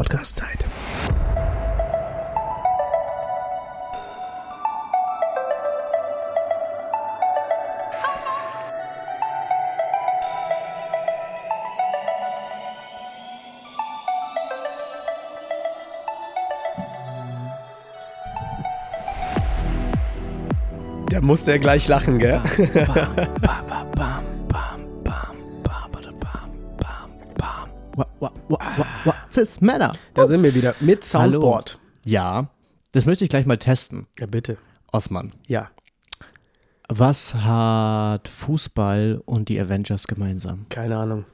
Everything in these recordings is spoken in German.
Podcast-Zeit. Da musste er gleich lachen, gell? What's this matter? Da sind wir wieder mit Soundboard. Ja, das möchte ich gleich mal testen. Ja, bitte. Osman, Ja, was hat Fußball und die Avengers gemeinsam? keine Ahnung.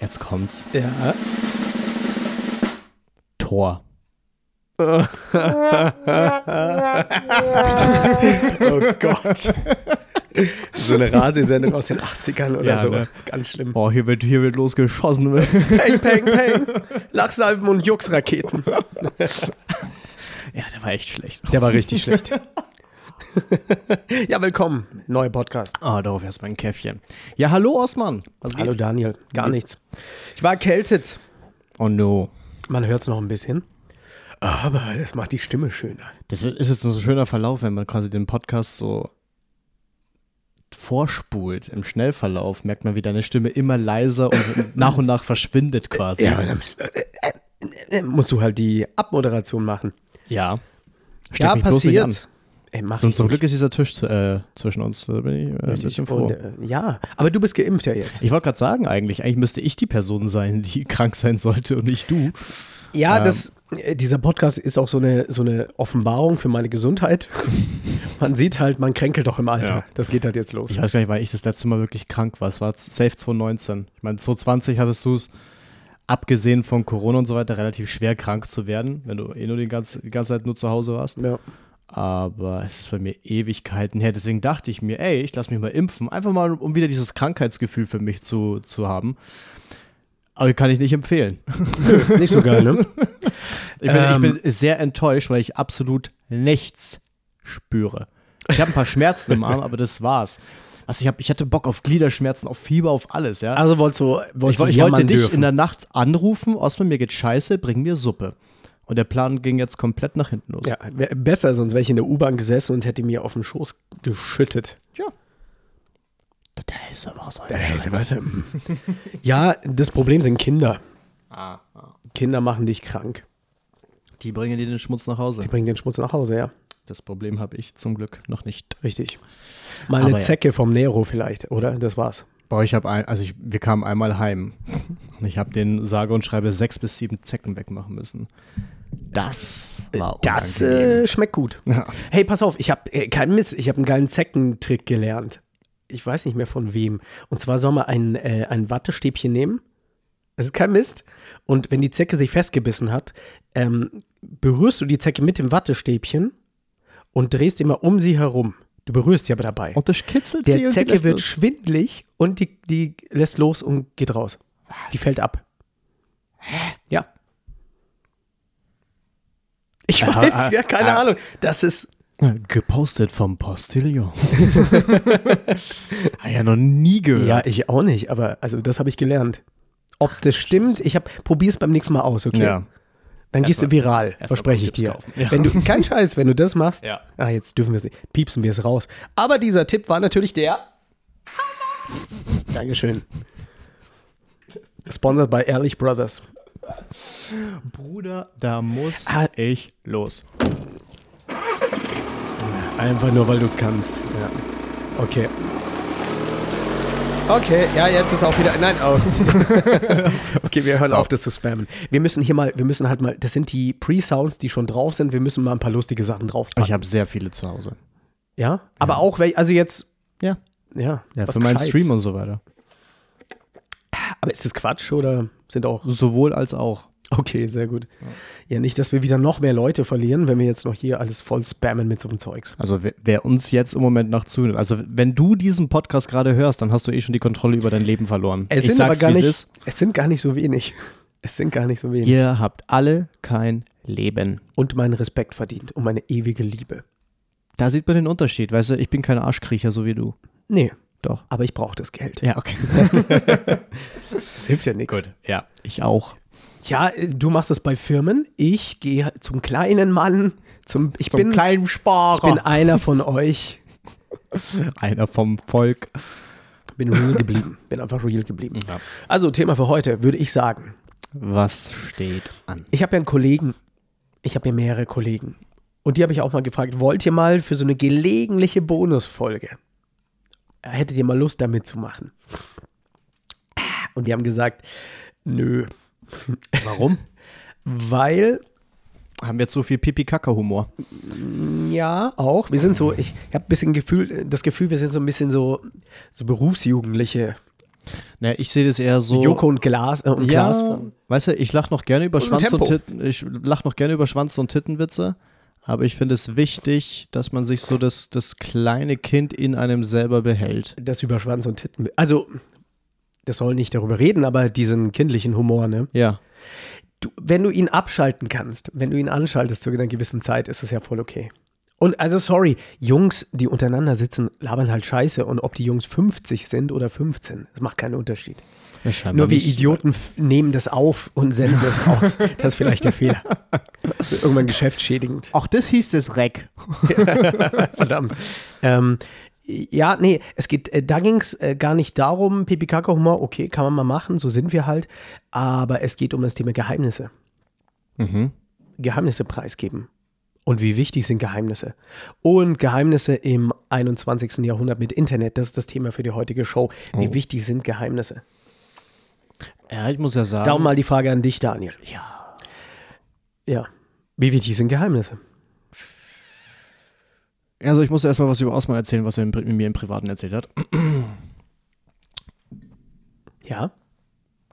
Jetzt kommt's. Ja. Tor. Oh Gott. So eine Radiosendung aus den 80ern oder Ja, so. ne? Ganz schlimm. Oh, hier wird, hier wird losgeschossen. Peng, peng, peng. Lachsalben und Juxraketen. ja, der war echt schlecht. Der war richtig schlecht. ja, willkommen. Neuer Podcast. Oh, darauf erstmal ein Käffchen. Ja, hallo Osman. Was Hallo geht? Daniel. Gar nichts. Ich war erkältet. Oh no. Man hört es noch ein bisschen. Aber das macht die Stimme schöner. Das ist jetzt so ein schöner Verlauf, wenn man quasi den Podcast so vorspult im Schnellverlauf, merkt man, wie deine Stimme immer leiser und nach und nach verschwindet quasi. Ja, dann, äh, äh, musst du halt die Abmoderation machen. Ja. Steck ja, passiert. Ey, mach Zum, zum. Glück ist dieser Tisch äh, zwischen uns. Da bin ich äh, ein bisschen froh. Und, äh, ja, aber du bist geimpft ja jetzt. Ich wollte gerade sagen, eigentlich, eigentlich müsste ich die Person sein, die krank sein sollte und nicht du. Ja, Ähm. das, äh, dieser Podcast ist auch so eine, so eine Offenbarung für meine Gesundheit. man sieht halt, man kränkelt doch im Alter. Ja. Das geht halt jetzt los. Ich weiß gar nicht, weil ich das letzte Mal wirklich krank war. Es war safe 2019. Ich meine, 2020 hattest du es, abgesehen von Corona und so weiter, relativ schwer krank zu werden, wenn du eh nur die ganze, die ganze Zeit nur zu Hause warst. Ja. Aber es ist bei mir Ewigkeiten her. Deswegen dachte ich mir, ey, ich lasse mich mal impfen. Einfach mal, um wieder dieses Krankheitsgefühl für mich zu, zu haben. Aber kann ich nicht empfehlen. Nicht so geil, ne? Ich bin, Ähm. ich bin sehr enttäuscht, weil ich absolut nichts spüre. Ich habe ein paar Schmerzen im Arm, aber das war's. Also ich, hab, ich hatte Bock auf Gliederschmerzen, auf Fieber, auf alles, ja. Also wolltest du, wolltest ich, du ich wollte dich dürfen. in der Nacht anrufen, Osman, mir geht scheiße, bring mir Suppe. Und der Plan ging jetzt komplett nach hinten los. Ja, besser, sonst wäre ich in der U-Bahn gesessen und hätte mir auf den Schoß geschüttet. ja. Der heiße Wasser. Ja, das Problem sind Kinder. Ah, ah. Kinder machen dich krank. Die bringen dir den Schmutz nach Hause. Die bringen den Schmutz nach Hause, ja. Das Problem habe ich zum Glück noch nicht. Richtig. Mal eine ja. Zecke vom Nero vielleicht, oder? Das war's. Boah, ich habe ein, also ich, wir kamen einmal heim und ich habe den sage und schreibe sechs bis sieben Zecken wegmachen müssen. Das war Das äh, schmeckt gut. Ja. Hey, pass auf, ich habe äh, keinen Mist, ich habe einen geilen Zeckentrick gelernt. Ich weiß nicht mehr von wem. Und zwar soll man ein, äh, ein Wattestäbchen nehmen. Das ist kein Mist. Und wenn die Zecke sich festgebissen hat, ähm, berührst du die Zecke mit dem Wattestäbchen und drehst immer um sie herum. Du berührst sie aber dabei. Und das kitzelt sie Der und sie Zecke lässt wird los. schwindlig und die, die lässt los und geht raus. Die fällt ab. Ja. Ich Ah, weiß, ah, ja, keine ah. Ahnung. Das ist, Gepostet vom Postillon. Habe ja noch nie gehört. ja, ich auch nicht, aber also das habe ich gelernt. Ob das stimmt, ich habe, probier's beim nächsten Mal aus, okay? Ja. Dann gehst du Erstmal- viral, verspreche ich dir. Ja. Wenn du, kein Scheiß, wenn du das machst, Ja. ah, jetzt dürfen wir es nicht, piepsen wir es raus. Aber dieser Tipp war natürlich der. Dankeschön. Sponsored by Ehrlich Brothers. Bruder, da muss Ah. ich los. Einfach nur, weil du es kannst. Ja. Okay. Okay, ja, jetzt ist auch wieder. Nein, oh. okay, wir hören So. auf, das zu spammen. Wir müssen hier mal, wir müssen halt mal, das sind die Pre-Sounds, die schon drauf sind. Wir müssen mal ein paar lustige Sachen draufpacken. Ich habe sehr viele zu Hause. ja, aber auch, also jetzt, Ja. ja, Ja, für meinen. Stream und so weiter. Aber ist das Quatsch oder sind auch. Sowohl als auch. Okay, sehr gut. Ja, nicht, dass wir wieder noch mehr Leute verlieren, wenn wir jetzt noch hier alles voll spammen mit so einem Zeugs. Also wer, wer uns jetzt im Moment noch zuhört, also wenn du diesen Podcast gerade hörst, dann hast du eh schon die Kontrolle über dein Leben verloren. Es ich sind aber gar nicht, ist. es sind gar nicht so wenig. Es sind gar nicht so wenig. Ihr habt alle kein Leben. Und meinen Respekt verdient und meine ewige Liebe. Da sieht man den Unterschied, weißt du, ich bin kein Arschkriecher, so wie du. Nee, Doch. aber ich brauche das Geld. Ja, okay. Das hilft ja nichts. Gut. Ja, ich auch. Ja, äh, du machst es bei Firmen. Ich gehe zum kleinen Mann. Zum, ich, bin, kleinen Sparer. ich bin einer von euch. einer vom Volk. Bin real geblieben. Bin einfach real geblieben. Ja. Also, Thema für heute, würde ich sagen. Was steht an? Ich habe ja einen Kollegen. Ich habe ja mehrere Kollegen. Und die habe ich auch mal gefragt, wollt ihr mal für so eine gelegentliche Bonusfolge? Hättet ihr mal Lust, damit zu machen? Und die haben gesagt, nö. Warum? Weil Haben wir jetzt so viel Pipi-Kaka-Humor? Ja, auch. Wir sind so, ich habe ein bisschen Gefühl, das Gefühl, wir sind so ein bisschen so, so Berufsjugendliche. Naja, ich sehe das eher so. Joko und Glas äh, und ja, Glas von. weißt du, ich lach noch gerne über Und Schwanz und Tempo. Titten. Ich lach noch gerne über Schwanz und Tittenwitze. Aber ich finde es wichtig, dass man sich so das, das kleine Kind in einem selber behält. Das über Schwanz und Titten. Also, das soll nicht darüber reden, aber diesen kindlichen Humor, ne? Ja. Du, wenn du ihn abschalten kannst, wenn du ihn anschaltest zu einer gewissen Zeit, ist es ja voll okay. Und also, sorry, Jungs, die untereinander sitzen, labern halt Scheiße. Und ob die Jungs 50 sind oder 15, das macht keinen Unterschied. ja Nur wir nicht. Idioten nehmen das auf und senden das raus. Das ist vielleicht der Fehler. Irgendwann geschäftsschädigend. Ach, das hieß das Reck. Verdammt. Ähm, ja, nee, es geht, äh, da ging es äh, gar nicht darum, Pipi-Kaka-Humor, okay, kann man mal machen, so sind wir halt. Aber es geht um das Thema Geheimnisse. Mhm. Geheimnisse preisgeben. Und wie wichtig sind Geheimnisse? Und Geheimnisse im 21. Jahrhundert mit Internet, das ist das Thema für die heutige Show. Wie Oh. wichtig sind Geheimnisse? Ja, ich muss ja sagen. Darum mal die Frage an dich, Daniel. Ja. Ja. Wie wichtig sind Geheimnisse? Also ich muss erstmal was über Osman erzählen, was er mir im Privaten erzählt hat. Ja.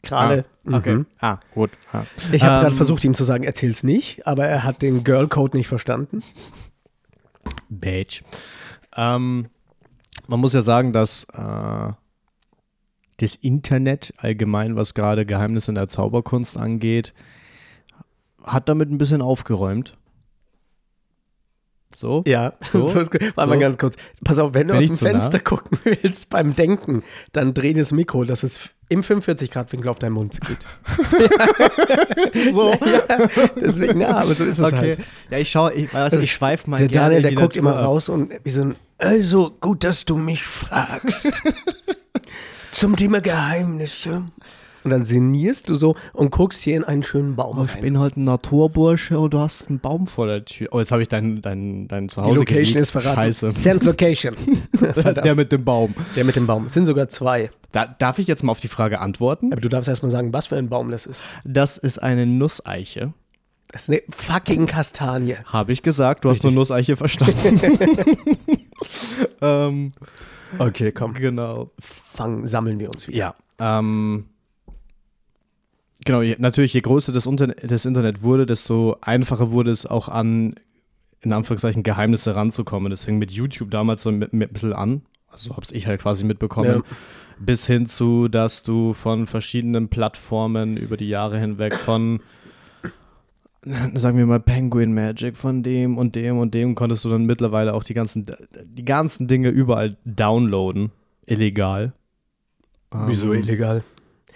Gerade. Ah, okay. Mhm. Ah, gut. Ah. Ich habe gerade Ähm, versucht, ihm zu sagen, erzähl's nicht, aber er hat den Girl Code nicht verstanden. Bitch. Ähm, man muss ja sagen, dass äh, das Internet allgemein, was gerade Geheimnisse in der Zauberkunst angeht, hat damit ein bisschen aufgeräumt. So? Ja, So? so ist, warte mal So? ganz kurz. Pass auf, wenn du Bin aus dem zu nah? Fenster gucken willst beim Denken, dann dreh das Mikro, dass es im 45-Grad-Winkel auf deinen Mund geht. so. ja, deswegen, ja, aber so ist es Okay. halt. Ja, ich schaue, ich, weiß, ich schweife mal Der Daniel, der guckt immer ab. raus und wie so ein, also gut, dass du mich fragst. Zum Thema Geheimnisse. Und dann sinnierst du so und guckst hier in einen schönen Baum Oh, ich rein. bin halt ein Naturbursche und du hast einen Baum vor der Tür. Oh, jetzt habe ich dein, dein, dein Die Zuhause Location geleakt. ist verraten. Scheiße. Send Location. der mit dem Baum. Der mit dem Baum. Es sind sogar zwei. Da, darf ich jetzt mal auf die Frage antworten? Aber du darfst erstmal sagen, was für ein Baum das ist. Das ist eine Nusseiche. Das ist eine fucking Kastanie. Habe ich gesagt, du hast nur Nusseiche verstanden. ähm, Okay, komm. genau. Fang, sammeln wir uns wieder. Ja. Ähm, genau, natürlich, je größer das, Unter das Internet wurde, desto einfacher wurde es auch an, in Anführungszeichen, Geheimnisse ranzukommen. Das fing mit YouTube damals so mit, mit ein bisschen an. Also habe ich halt quasi mitbekommen. Ja. Bis hin zu, dass du von verschiedenen Plattformen über die Jahre hinweg von sagen wir mal Penguin Magic von dem und dem und dem konntest du dann mittlerweile auch die ganzen die ganzen Dinge überall downloaden illegal. Wieso Ähm, illegal?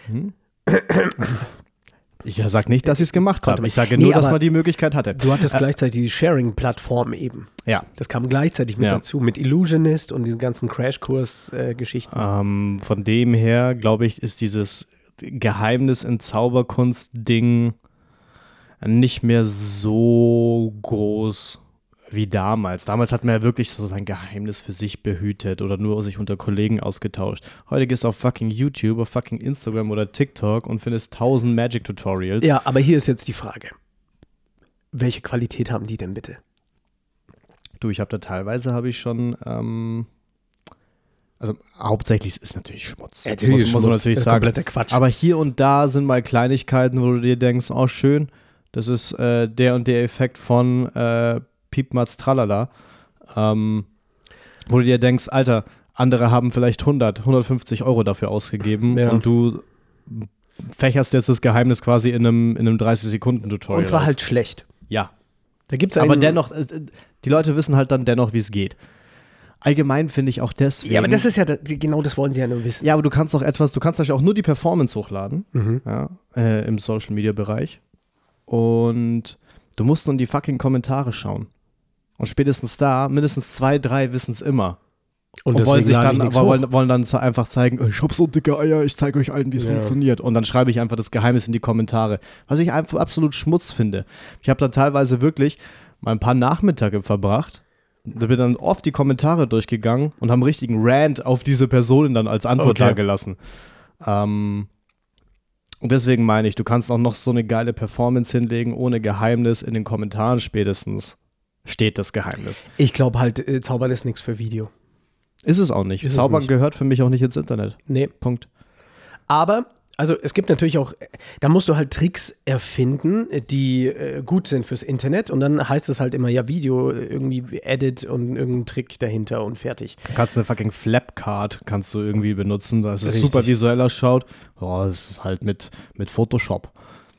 hm? Ich sag nicht, dass ich es gemacht habe. Ich sage Nee, nur, dass aber man die Möglichkeit hatte. Du hattest gleichzeitig die Sharing-Plattform eben. Ja. Das kam gleichzeitig mit Ja. dazu, mit Illusionist und diesen ganzen Crashkurs-Geschichten. Ähm, von dem her, glaube ich, ist dieses Geheimnis in Zauberkunst-Ding nicht mehr so groß wie damals. Damals hat man ja wirklich so sein Geheimnis für sich behütet oder nur sich unter Kollegen ausgetauscht. Heute gehst du auf fucking YouTube, auf fucking Instagram oder TikTok und findest tausend Magic-Tutorials. ja, aber hier ist jetzt die Frage. Welche Qualität haben die denn bitte? Du, ich habe da teilweise habe ich schon, ähm, also hauptsächlich ist es natürlich Schmutz. muss, muss man natürlich das ist sagen. kompletter Quatsch. Aber hier und da sind mal Kleinigkeiten, wo du dir denkst, oh schön, das ist äh, der und der Effekt von äh, Piepmatz Tralala. Ähm, wo du dir denkst, Alter, andere haben vielleicht 100, 150 Euro dafür ausgegeben Ja. und du fächerst jetzt das Geheimnis quasi in einem, in einem 30-Sekunden-Tutorial. und zwar aus. halt schlecht. Ja, Da gibt es aber dennoch, äh, die Leute wissen halt dann dennoch, wie es geht. allgemein finde ich auch deswegen. Ja, aber das ist ja, genau das wollen sie ja nur wissen. Ja, aber du kannst auch etwas, du kannst natürlich auch nur die Performance hochladen Mhm. ja, äh, im Social Media Bereich. Und du musst nur in die fucking Kommentare schauen. Und spätestens da, mindestens zwei, drei wissen es immer. Und, wollen deswegen sich dann, aber wollen, wollen dann einfach zeigen, "Oh, ich hab so dicke Eier, ich zeige euch allen, wie es Ja. funktioniert. Und dann schreibe ich einfach das Geheimnis in die Kommentare. Was ich einfach absolut Schmutz finde. Ich habe dann teilweise wirklich mal ein paar Nachmittage verbracht. Da bin dann oft die Kommentare durchgegangen und haben einen richtigen Rant auf diese Personen dann als Antwort Okay. dagelassen. Ähm, und deswegen meine ich, du kannst auch noch so eine geile Performance hinlegen, ohne Geheimnis. In den Kommentaren spätestens steht das Geheimnis. Ich glaube halt, äh, Zaubern ist nichts für Video. Ist es auch nicht. Ist Zaubern nicht. gehört für mich auch nicht ins Internet. Nee. Punkt. Aber, also es gibt natürlich auch, da musst du halt Tricks erfinden, die äh, gut sind fürs Internet. Und dann heißt es halt immer, ja, Video, äh, irgendwie Edit und irgendein Trick dahinter und fertig. Du kannst eine fucking Flapcard kannst du irgendwie benutzen, dass es super visuell ausschaut. Oh, das ist halt mit, mit Photoshop.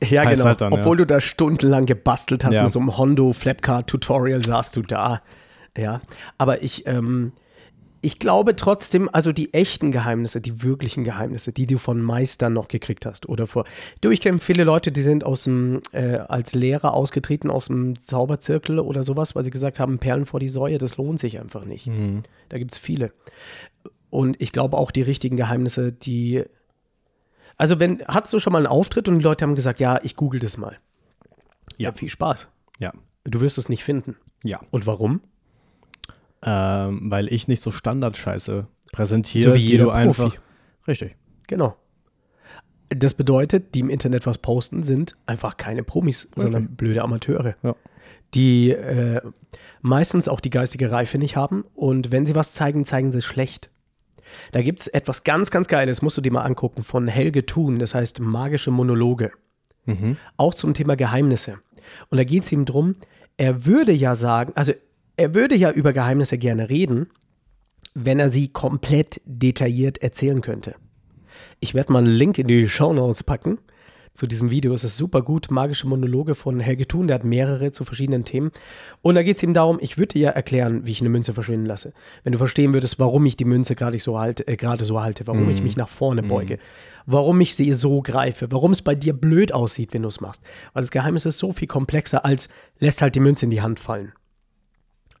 Ja, Heißt genau. halt dann, ja. Obwohl du da stundenlang gebastelt hast Ja. mit so einem Hondo Flapcard Tutorial, saßt du da. Ja. Aber ich, ähm, ich glaube trotzdem, also die echten Geheimnisse, die wirklichen Geheimnisse, die du von Meistern noch gekriegt hast oder vor. Du, ich kenne viele Leute, die sind aus dem, äh, als Lehrer ausgetreten aus dem Zauberzirkel oder sowas, weil sie gesagt haben, Perlen vor die Säue, das lohnt sich einfach nicht. Da gibt es viele. Und ich glaube auch die richtigen Geheimnisse, die. Also, wenn, hattest du schon mal einen Auftritt und die Leute haben gesagt, ja, ich google das mal. Ja. viel Spaß. Ja. Du wirst es nicht finden. Ja. Und warum? Ähm, weil ich nicht so Standardscheiße präsentiere, So wie die jeder du einfach. Profi. Richtig. Genau. Das bedeutet, die im Internet was posten, sind einfach keine Promis, sondern blöde Amateure. Ja. Die äh, meistens auch die geistige Reife nicht haben und wenn sie was zeigen, zeigen sie es schlecht. Da gibt es etwas ganz, ganz Geiles, musst du dir mal angucken, von Helge Thun, das heißt magische Monologe. Auch zum Thema Geheimnisse. Und da geht es ihm drum, er würde ja sagen, also er würde ja über Geheimnisse gerne reden, wenn er sie komplett detailliert erzählen könnte. Ich werde mal einen Link in die Show Notes packen zu diesem Video. Es ist super gut. Magische Monologe von Helge Thun. Der hat mehrere zu verschiedenen Themen. Und da geht es ihm darum, ich würde dir ja erklären, wie ich eine Münze verschwinden lasse. Wenn du verstehen würdest, warum ich die Münze gerade so halte, äh, so halte, warum ich mich nach vorne beuge, warum ich sie so greife, warum es bei dir blöd aussieht, wenn du es machst. Weil das Geheimnis ist so viel komplexer als lässt halt die Münze in die Hand fallen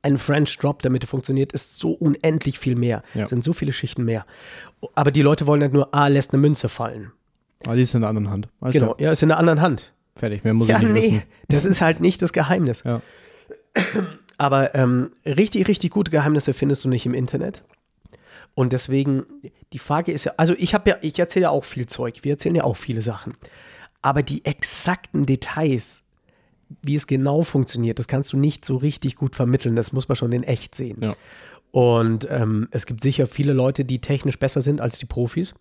ein French Drop, damit er funktioniert, ist so unendlich viel mehr. Ja. Es sind so viele Schichten mehr. Aber die Leute wollen halt nur, ah, lässt eine Münze fallen. Aber die ist in der anderen Hand. Weißt Genau, Du? ja, ist in der anderen Hand. Fertig, mehr muss Ja, ich nicht nee, wissen. das ist halt nicht das Geheimnis. Ja. Aber ähm, richtig, richtig gute Geheimnisse findest du nicht im Internet. Und deswegen, die Frage ist ja, also ich habe ja, ich erzähle ja auch viel Zeug, wir erzählen ja auch viele Sachen. Aber die exakten Details, wie es genau funktioniert, das kannst du nicht so richtig gut vermitteln. Das muss man schon in echt sehen. Ja. Und ähm, es gibt sicher viele Leute, die technisch besser sind als die Profis,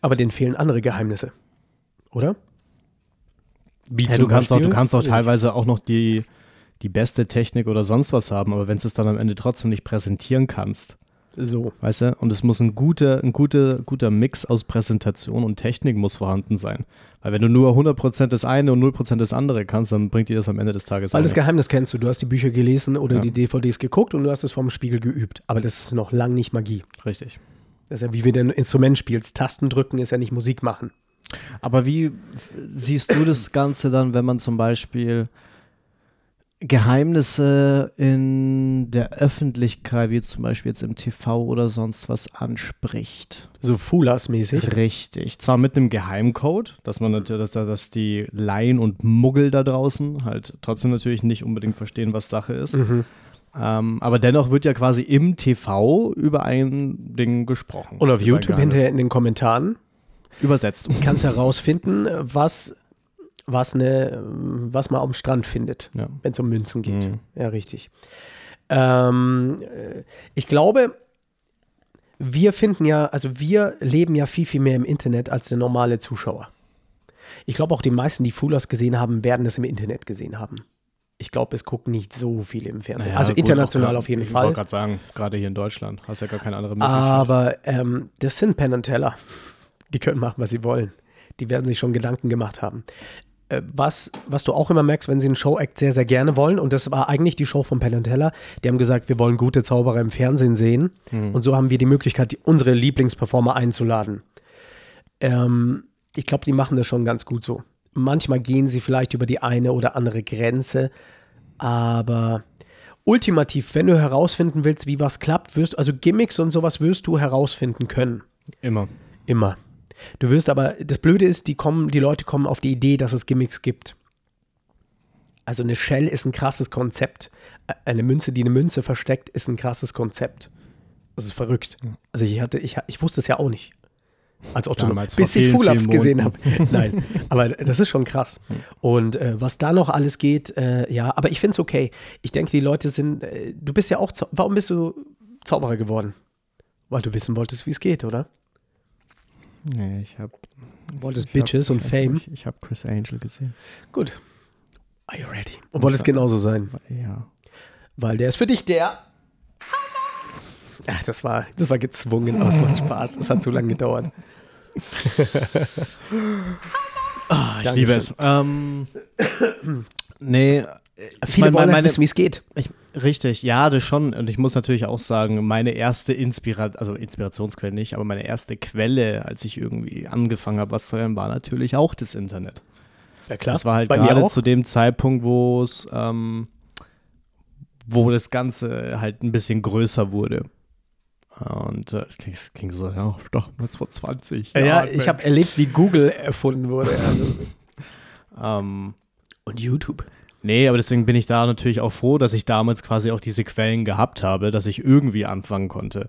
aber denen fehlen andere Geheimnisse. Oder? Wie Ja, du, kannst auch, du kannst auch teilweise auch noch die, die beste Technik oder sonst was haben, aber wenn du es dann am Ende trotzdem nicht präsentieren kannst, So. weißt du, und es muss ein guter, ein guter, guter Mix aus Präsentation und Technik muss vorhanden sein. Weil wenn du nur 100% das eine und 0% das andere kannst, dann bringt dir das am Ende des Tages Weil auch das. Geheimnis kennst du. Du hast die Bücher gelesen oder Ja. die DVDs geguckt und du hast es vorm Spiegel geübt. Aber das ist noch lang nicht Magie. Richtig. Das ist ja wie wenn du ein Instrument spielst. Tasten drücken ist ja nicht Musik machen. Aber wie siehst du das Ganze dann, wenn man zum Beispiel Geheimnisse in der Öffentlichkeit, wie zum Beispiel jetzt im TV oder sonst was, anspricht? So Fulas-mäßig. Richtig. Zwar mit einem Geheimcode, dass man natürlich, dass, dass die Laien und Muggel da draußen halt trotzdem natürlich nicht unbedingt verstehen, was Sache ist. Mhm. Ähm, aber dennoch wird ja quasi im TV über ein Ding gesprochen. Und auf YouTube hinterher in den Kommentaren Übersetzt. kannst du herausfinden, was, was, eine, was man am Strand findet, Ja. wenn es um Münzen geht. Mhm. Ja, richtig. Ähm, äh, ich glaube, wir finden ja, also wir leben ja viel, viel mehr im Internet als der normale Zuschauer. Ich glaube auch die meisten, die Fulas gesehen haben, werden es im Internet gesehen haben. Ich glaube, es gucken nicht so viele im Fernsehen. Naja, also gut, international auch grad- auf jeden Ich Fall. wollte gerade sagen, gerade hier in Deutschland hast du ja gar keine andere Möglichkeit. Aber ähm, das sind Penn und Teller. Die können machen, was sie wollen. Die werden sich schon Gedanken gemacht haben. äh, was, was du auch immer merkst, wenn sie einen Show-Act sehr, sehr gerne wollen, und das war eigentlich die Show von Penn and Teller, die haben gesagt, wir wollen gute Zauberer im Fernsehen sehen. Und so haben wir die Möglichkeit, die, unsere Lieblingsperformer einzuladen. Ähm, ich glaube, die machen das schon ganz gut so. Manchmal gehen sie vielleicht über die eine oder andere Grenze, aber ultimativ, wenn du herausfinden willst, wie was klappt, wirst also Gimmicks und sowas wirst du herausfinden können. Immer. Immer. Du wirst aber, das Blöde ist, die kommen, die Leute kommen auf die Idee, dass es Gimmicks gibt. Also eine Shell ist ein krasses Konzept. Eine Münze, die eine Münze versteckt, ist ein krasses Konzept. Das ist verrückt. Also ich hatte, ich, ich wusste es ja auch nicht. Als Otto, Damals bis ich vielen gesehen habe. Nein, aber das ist schon krass. Und äh, was da noch alles geht, äh, ja, aber ich finde es okay. Ich denke, die Leute sind, äh, du bist ja auch, warum bist du Zauberer geworden? Weil du wissen wolltest, wie es geht, oder? Nee, ich habe. Wolltest Bitches und Fame. Ich, ich habe Chris Angel gesehen. Gut. Are you ready? Und wollte es genauso sein. Ja. Weil der ist für dich der. Ach, das war, das war gezwungen, aber es macht Spaß. Es hat zu lange gedauert. Ah, ich Dankeschön. liebe es. Ähm, nee. ich Viele mein, wollen meine, halt wissen, wie es geht. ich, richtig, ja, das schon. Und ich muss natürlich auch sagen, meine erste Inspiration, also Inspirationsquelle nicht, aber meine erste Quelle, als ich irgendwie angefangen habe, was zu lernen, war natürlich auch das Internet. Ja, klar. Das war halt Bei gerade zu dem Zeitpunkt, wo es, ähm, wo das Ganze halt ein bisschen größer wurde. Und äh, es klingt, es klingt so, ja, doch, 1920. Ja, ja, ich habe erlebt, wie Google erfunden wurde. Also. Ähm, Und YouTube. Nee, aber deswegen bin ich da natürlich auch froh, dass ich damals quasi auch diese Quellen gehabt habe, dass ich irgendwie anfangen konnte.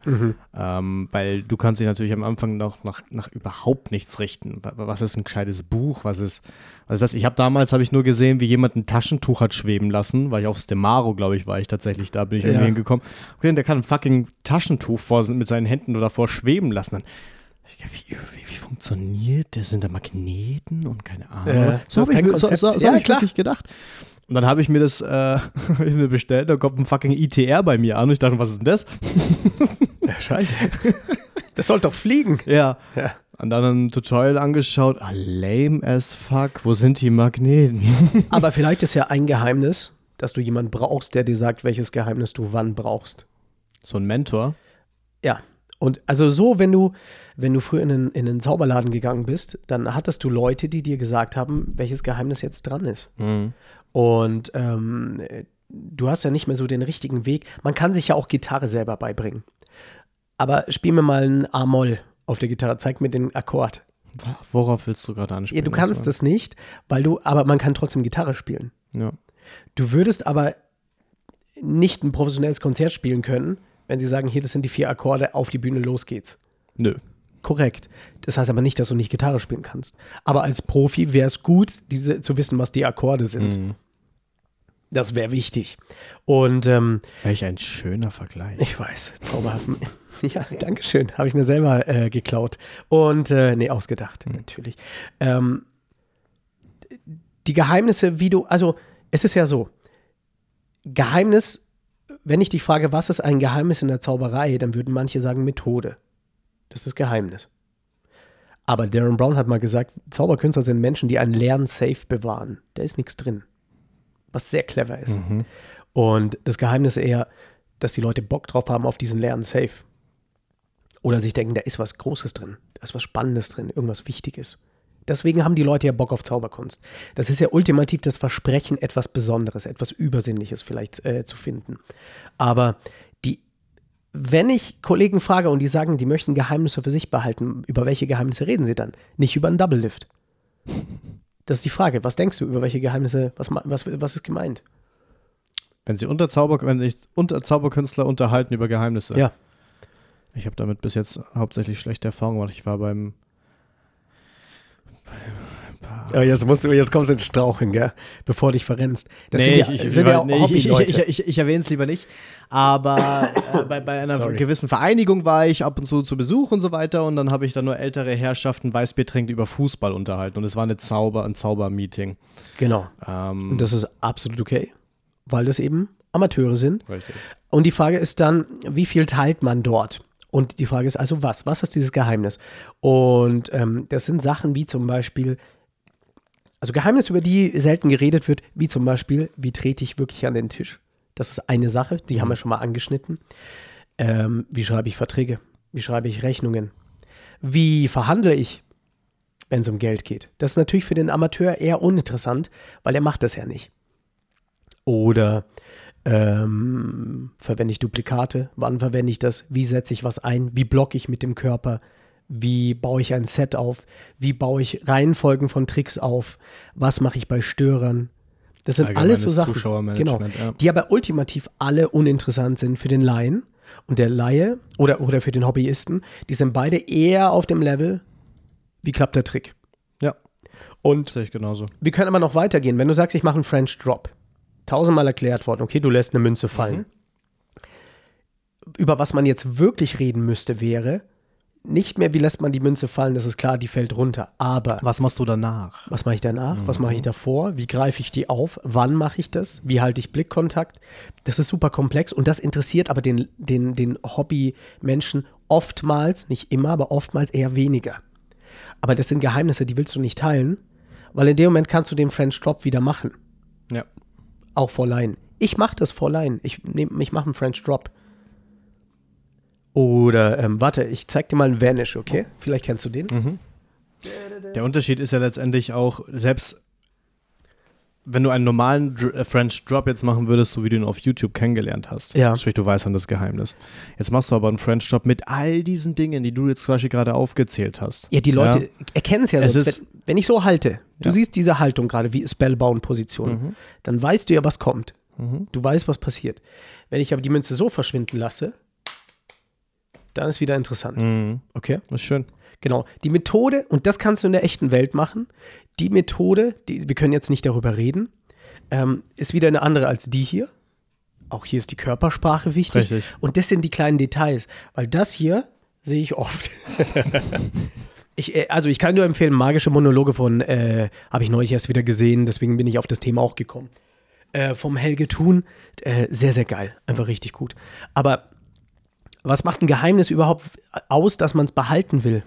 Ähm, weil du kannst dich natürlich am Anfang noch nach, nach überhaupt nichts richten. Wa- Was ist ein gescheites Buch? Was ist, was ist das? Ich habe damals, habe ich nur gesehen, wie jemand ein Taschentuch hat schweben lassen, weil ich auf Stemaro, glaube ich, war ich tatsächlich, da bin ich irgendwie Ja. hingekommen. Okay, der kann ein fucking Taschentuch vor, mit seinen Händen davor schweben lassen. Dann, wie, wie, wie funktioniert das? Sind da Magneten und keine Ahnung. Ja, so habe ich, so, so, so Ja, ich wirklich gedacht. Und dann habe ich mir das äh, ich mir bestellt, da kommt ein fucking ITR bei mir an und ich dachte, was ist denn das? Ja, scheiße. Das soll doch fliegen. Ja. Ja. Und dann ein Tutorial angeschaut, ah, lame as fuck, wo sind die Magneten? Aber vielleicht ist ja ein Geheimnis, dass du jemanden brauchst, der dir sagt, welches Geheimnis du wann brauchst. so ein Mentor. Ja. Und also so, wenn du, wenn du früher in einen, in einen Zauberladen gegangen bist, dann hattest du Leute, die dir gesagt haben, welches Geheimnis jetzt dran ist. Und ähm, äh, du hast ja nicht mehr so den richtigen Weg. Man kann sich ja auch Gitarre selber beibringen. Aber spiel mir mal ein A-Moll auf der Gitarre, zeig mir den Akkord. Worauf willst du gerade Ja, ansprechen? du kannst es nicht, weil du, aber man kann trotzdem Gitarre spielen. Ja. Du würdest aber nicht ein professionelles Konzert spielen können, wenn sie sagen, hier, das sind die vier Akkorde, auf die Bühne, los geht's. Nö. Korrekt. Das heißt aber nicht, dass du nicht Gitarre spielen kannst. Aber als Profi wäre es gut, diese, zu wissen, was die Akkorde sind. Mhm. Das wäre wichtig. Und ähm, Welch ein schöner Vergleich. ich weiß, zauberhaft. ja, danke schön. Habe ich mir selber äh, geklaut. Und, äh, nee, ausgedacht, natürlich. Ähm, die Geheimnisse, wie du, also, es ist ja so, Geheimnis, wenn ich dich frage, was ist ein Geheimnis in der Zauberei, dann würden manche sagen Methode. Das ist Geheimnis. Aber Darren Brown hat mal gesagt, Zauberkünstler sind Menschen, die einen leeren Safe bewahren. Da ist nichts drin. Was sehr clever ist. Und das Geheimnis eher, dass die Leute Bock drauf haben auf diesen leeren Safe. Oder sich denken, da ist was Großes drin, da ist was Spannendes drin, irgendwas Wichtiges. Deswegen haben die Leute ja Bock auf Zauberkunst. Das ist ja ultimativ das Versprechen, etwas Besonderes, etwas Übersinnliches vielleicht äh, zu finden. Aber wenn ich Kollegen frage und die sagen, die möchten Geheimnisse für sich behalten, über welche Geheimnisse reden sie dann? Nicht über einen Double Lift. Das ist die Frage. Was denkst du über welche Geheimnisse? Was, was, was ist gemeint? Wenn sie unter Zauber, wenn sich unter Zauberkünstler unterhalten über Geheimnisse. Ja. Ich habe damit bis jetzt hauptsächlich schlechte Erfahrungen gemacht. Ich war beim Ja, jetzt musst du, jetzt kommst du ins Strauchen, gell? Bevor du dich verrennst. Das nee, sind ja, ich, ich, sind ja nee, ich, ich, ich, ich, ich erwähne es lieber nicht. Aber äh, bei, bei einer Sorry. gewissen Vereinigung war ich ab und zu zu Besuch und so weiter. Und dann habe ich da nur ältere Herrschaften Weißbier trinkend über Fußball unterhalten. Und es war eine Zauber, ein Zaubermeeting. Genau. Ähm, Und das ist absolut okay, weil das eben Amateure sind. richtig. Und die Frage ist dann, wie viel teilt man dort? Und die Frage ist also, was? Was ist dieses Geheimnis? Und ähm, das sind Sachen wie zum Beispiel, Also Geheimnisse, über die selten geredet wird, wie zum Beispiel, wie trete ich wirklich an den Tisch? Das ist eine Sache, die haben wir schon mal angeschnitten. Ähm, wie schreibe ich Verträge? Wie schreibe ich Rechnungen? Wie verhandle ich, wenn es um Geld geht? Das ist natürlich für den Amateur eher uninteressant, weil er macht das ja nicht. Oder ähm, verwende ich Duplikate? Wann verwende ich das? Wie setze ich was ein? Wie blocke ich mit dem Körper? Wie baue ich ein Set auf? Wie baue ich Reihenfolgen von Tricks auf? Was mache ich bei Störern? Das sind alles so Sachen, genau, ja. die aber ultimativ alle uninteressant sind für den Laien und der Laie oder, oder für den Hobbyisten. Die sind beide eher auf dem Level, wie klappt der Trick? Ja, Und sehe ich genauso. wir können aber noch weitergehen. Wenn du sagst, ich mache einen French Drop, tausendmal erklärt worden, okay, du lässt eine Münze fallen. Über was man jetzt wirklich reden müsste, wäre nicht mehr, wie lässt man die Münze fallen, das ist klar, die fällt runter. Aber Was machst du danach? was mache ich danach? Was mache ich davor? Wie greife ich die auf? Wann mache ich das? Wie halte ich Blickkontakt? Das ist super komplex und das interessiert aber den, den, den Hobbymenschen oftmals, nicht immer, aber oftmals eher weniger. Aber das sind Geheimnisse, die willst du nicht teilen, weil in dem Moment kannst du den French Drop wieder machen. Ja. Auch vor Laien. Ich mache das vor Laien. Ich, nehm- ich mache einen French Drop. Oder, ähm, warte, ich zeig dir mal einen Vanish, okay? Vielleicht kennst du den. Der Unterschied ist ja letztendlich auch, selbst wenn du einen normalen Dr äh, French Drop jetzt machen würdest, so wie du ihn auf YouTube kennengelernt hast, Ja. sprich, du weißt dann das Geheimnis. Jetzt machst du aber einen French Drop mit all diesen Dingen, die du jetzt zum Beispiel gerade aufgezählt hast. Ja, die Leute erkennen es ja Es sonst. ist- Wenn, wenn ich so halte, du Ja. siehst diese Haltung gerade, wie Spellbound-Position, Mhm. dann weißt du ja, was kommt. Du weißt, was passiert. Wenn ich aber die Münze so verschwinden lasse, dann ist wieder interessant. Mhm. Okay? Das ist schön. Genau. Die Methode, und das kannst du in der echten Welt machen, die Methode, die, wir können jetzt nicht darüber reden, ähm, ist wieder eine andere als die hier. Auch hier ist die Körpersprache wichtig. Richtig. Und das sind die kleinen Details, weil das hier sehe ich oft. ich, äh, also ich kann nur empfehlen, magische Monologe von, äh, habe ich neulich erst wieder gesehen, deswegen bin ich auf das Thema auch gekommen. Äh, vom Helge Thun, äh, sehr, sehr geil, einfach richtig gut. Aber was macht ein Geheimnis überhaupt aus, dass man es behalten will?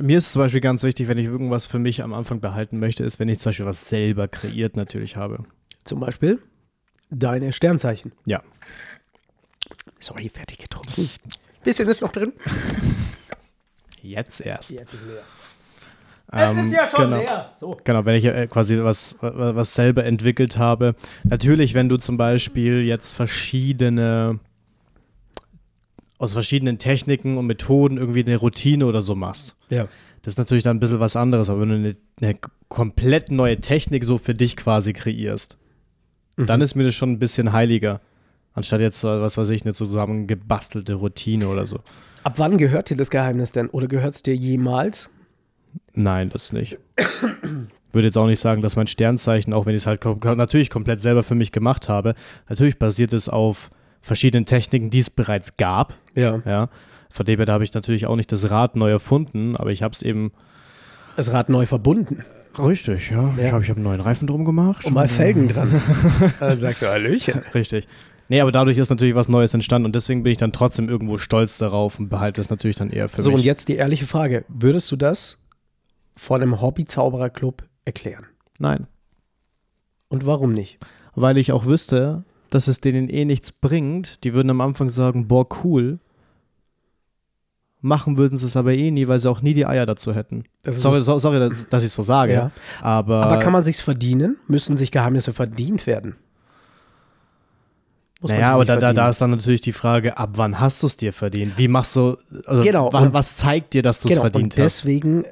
Mir ist zum Beispiel ganz wichtig, wenn ich irgendwas für mich am Anfang behalten möchte, ist, wenn ich zum Beispiel was selber kreiert natürlich habe. Zum Beispiel deine Sternzeichen. Ja. Sorry, fertig getrunken. Bisschen ist noch drin. Jetzt erst. Jetzt ist leer. Ähm, genau. leer. So. Genau, wenn ich äh, quasi was, wa- was selber entwickelt habe. Natürlich, wenn du zum Beispiel jetzt verschiedene, aus verschiedenen Techniken und Methoden irgendwie eine Routine oder so machst. Ja. Das ist natürlich dann ein bisschen was anderes, aber wenn du eine, eine komplett neue Technik so für dich quasi kreierst, dann ist mir das schon ein bisschen heiliger. Anstatt jetzt, äh, was weiß ich, eine zusammengebastelte Routine oder so. Ab wann gehört dir das Geheimnis denn? Oder gehört es dir jemals? Nein, das nicht. Würde jetzt auch nicht sagen, dass mein Sternzeichen, auch wenn ich es halt kom natürlich komplett selber für mich gemacht habe, natürlich basiert es auf verschiedenen Techniken, die es bereits gab. Ja. Ja. Von dem her da habe ich natürlich auch nicht das Rad neu erfunden, aber ich habe es eben. Das Rad neu verbunden. Richtig, ja. Ja. Ich habe ich hab einen neuen Reifen drum gemacht. Und mal Felgen dran. Dann sagst du Hallöchen. Richtig. Nee, aber dadurch ist natürlich was Neues entstanden und deswegen bin ich dann trotzdem irgendwo stolz darauf und behalte es natürlich dann eher für So, mich. und jetzt die ehrliche Frage. Würdest du das vor einem Hobby-Zauberer-Club erklären? Nein. Und warum nicht? weil ich auch wüsste, dass es denen eh nichts bringt. Die würden am Anfang sagen, boah, cool. Machen würden sie es aber eh nie, weil sie auch nie die Eier dazu hätten. Sorry, so, sorry dass, dass ich es so sage, Ja. aber, Aber kann man sich's verdienen? Müssen sich Geheimnisse verdient werden? Muss naja, aber da, da, ist dann natürlich die Frage, ab wann hast du es dir verdient? Wie machst du, also Genau, wa, und- was zeigt dir, dass du es genau, verdient und hast? deswegen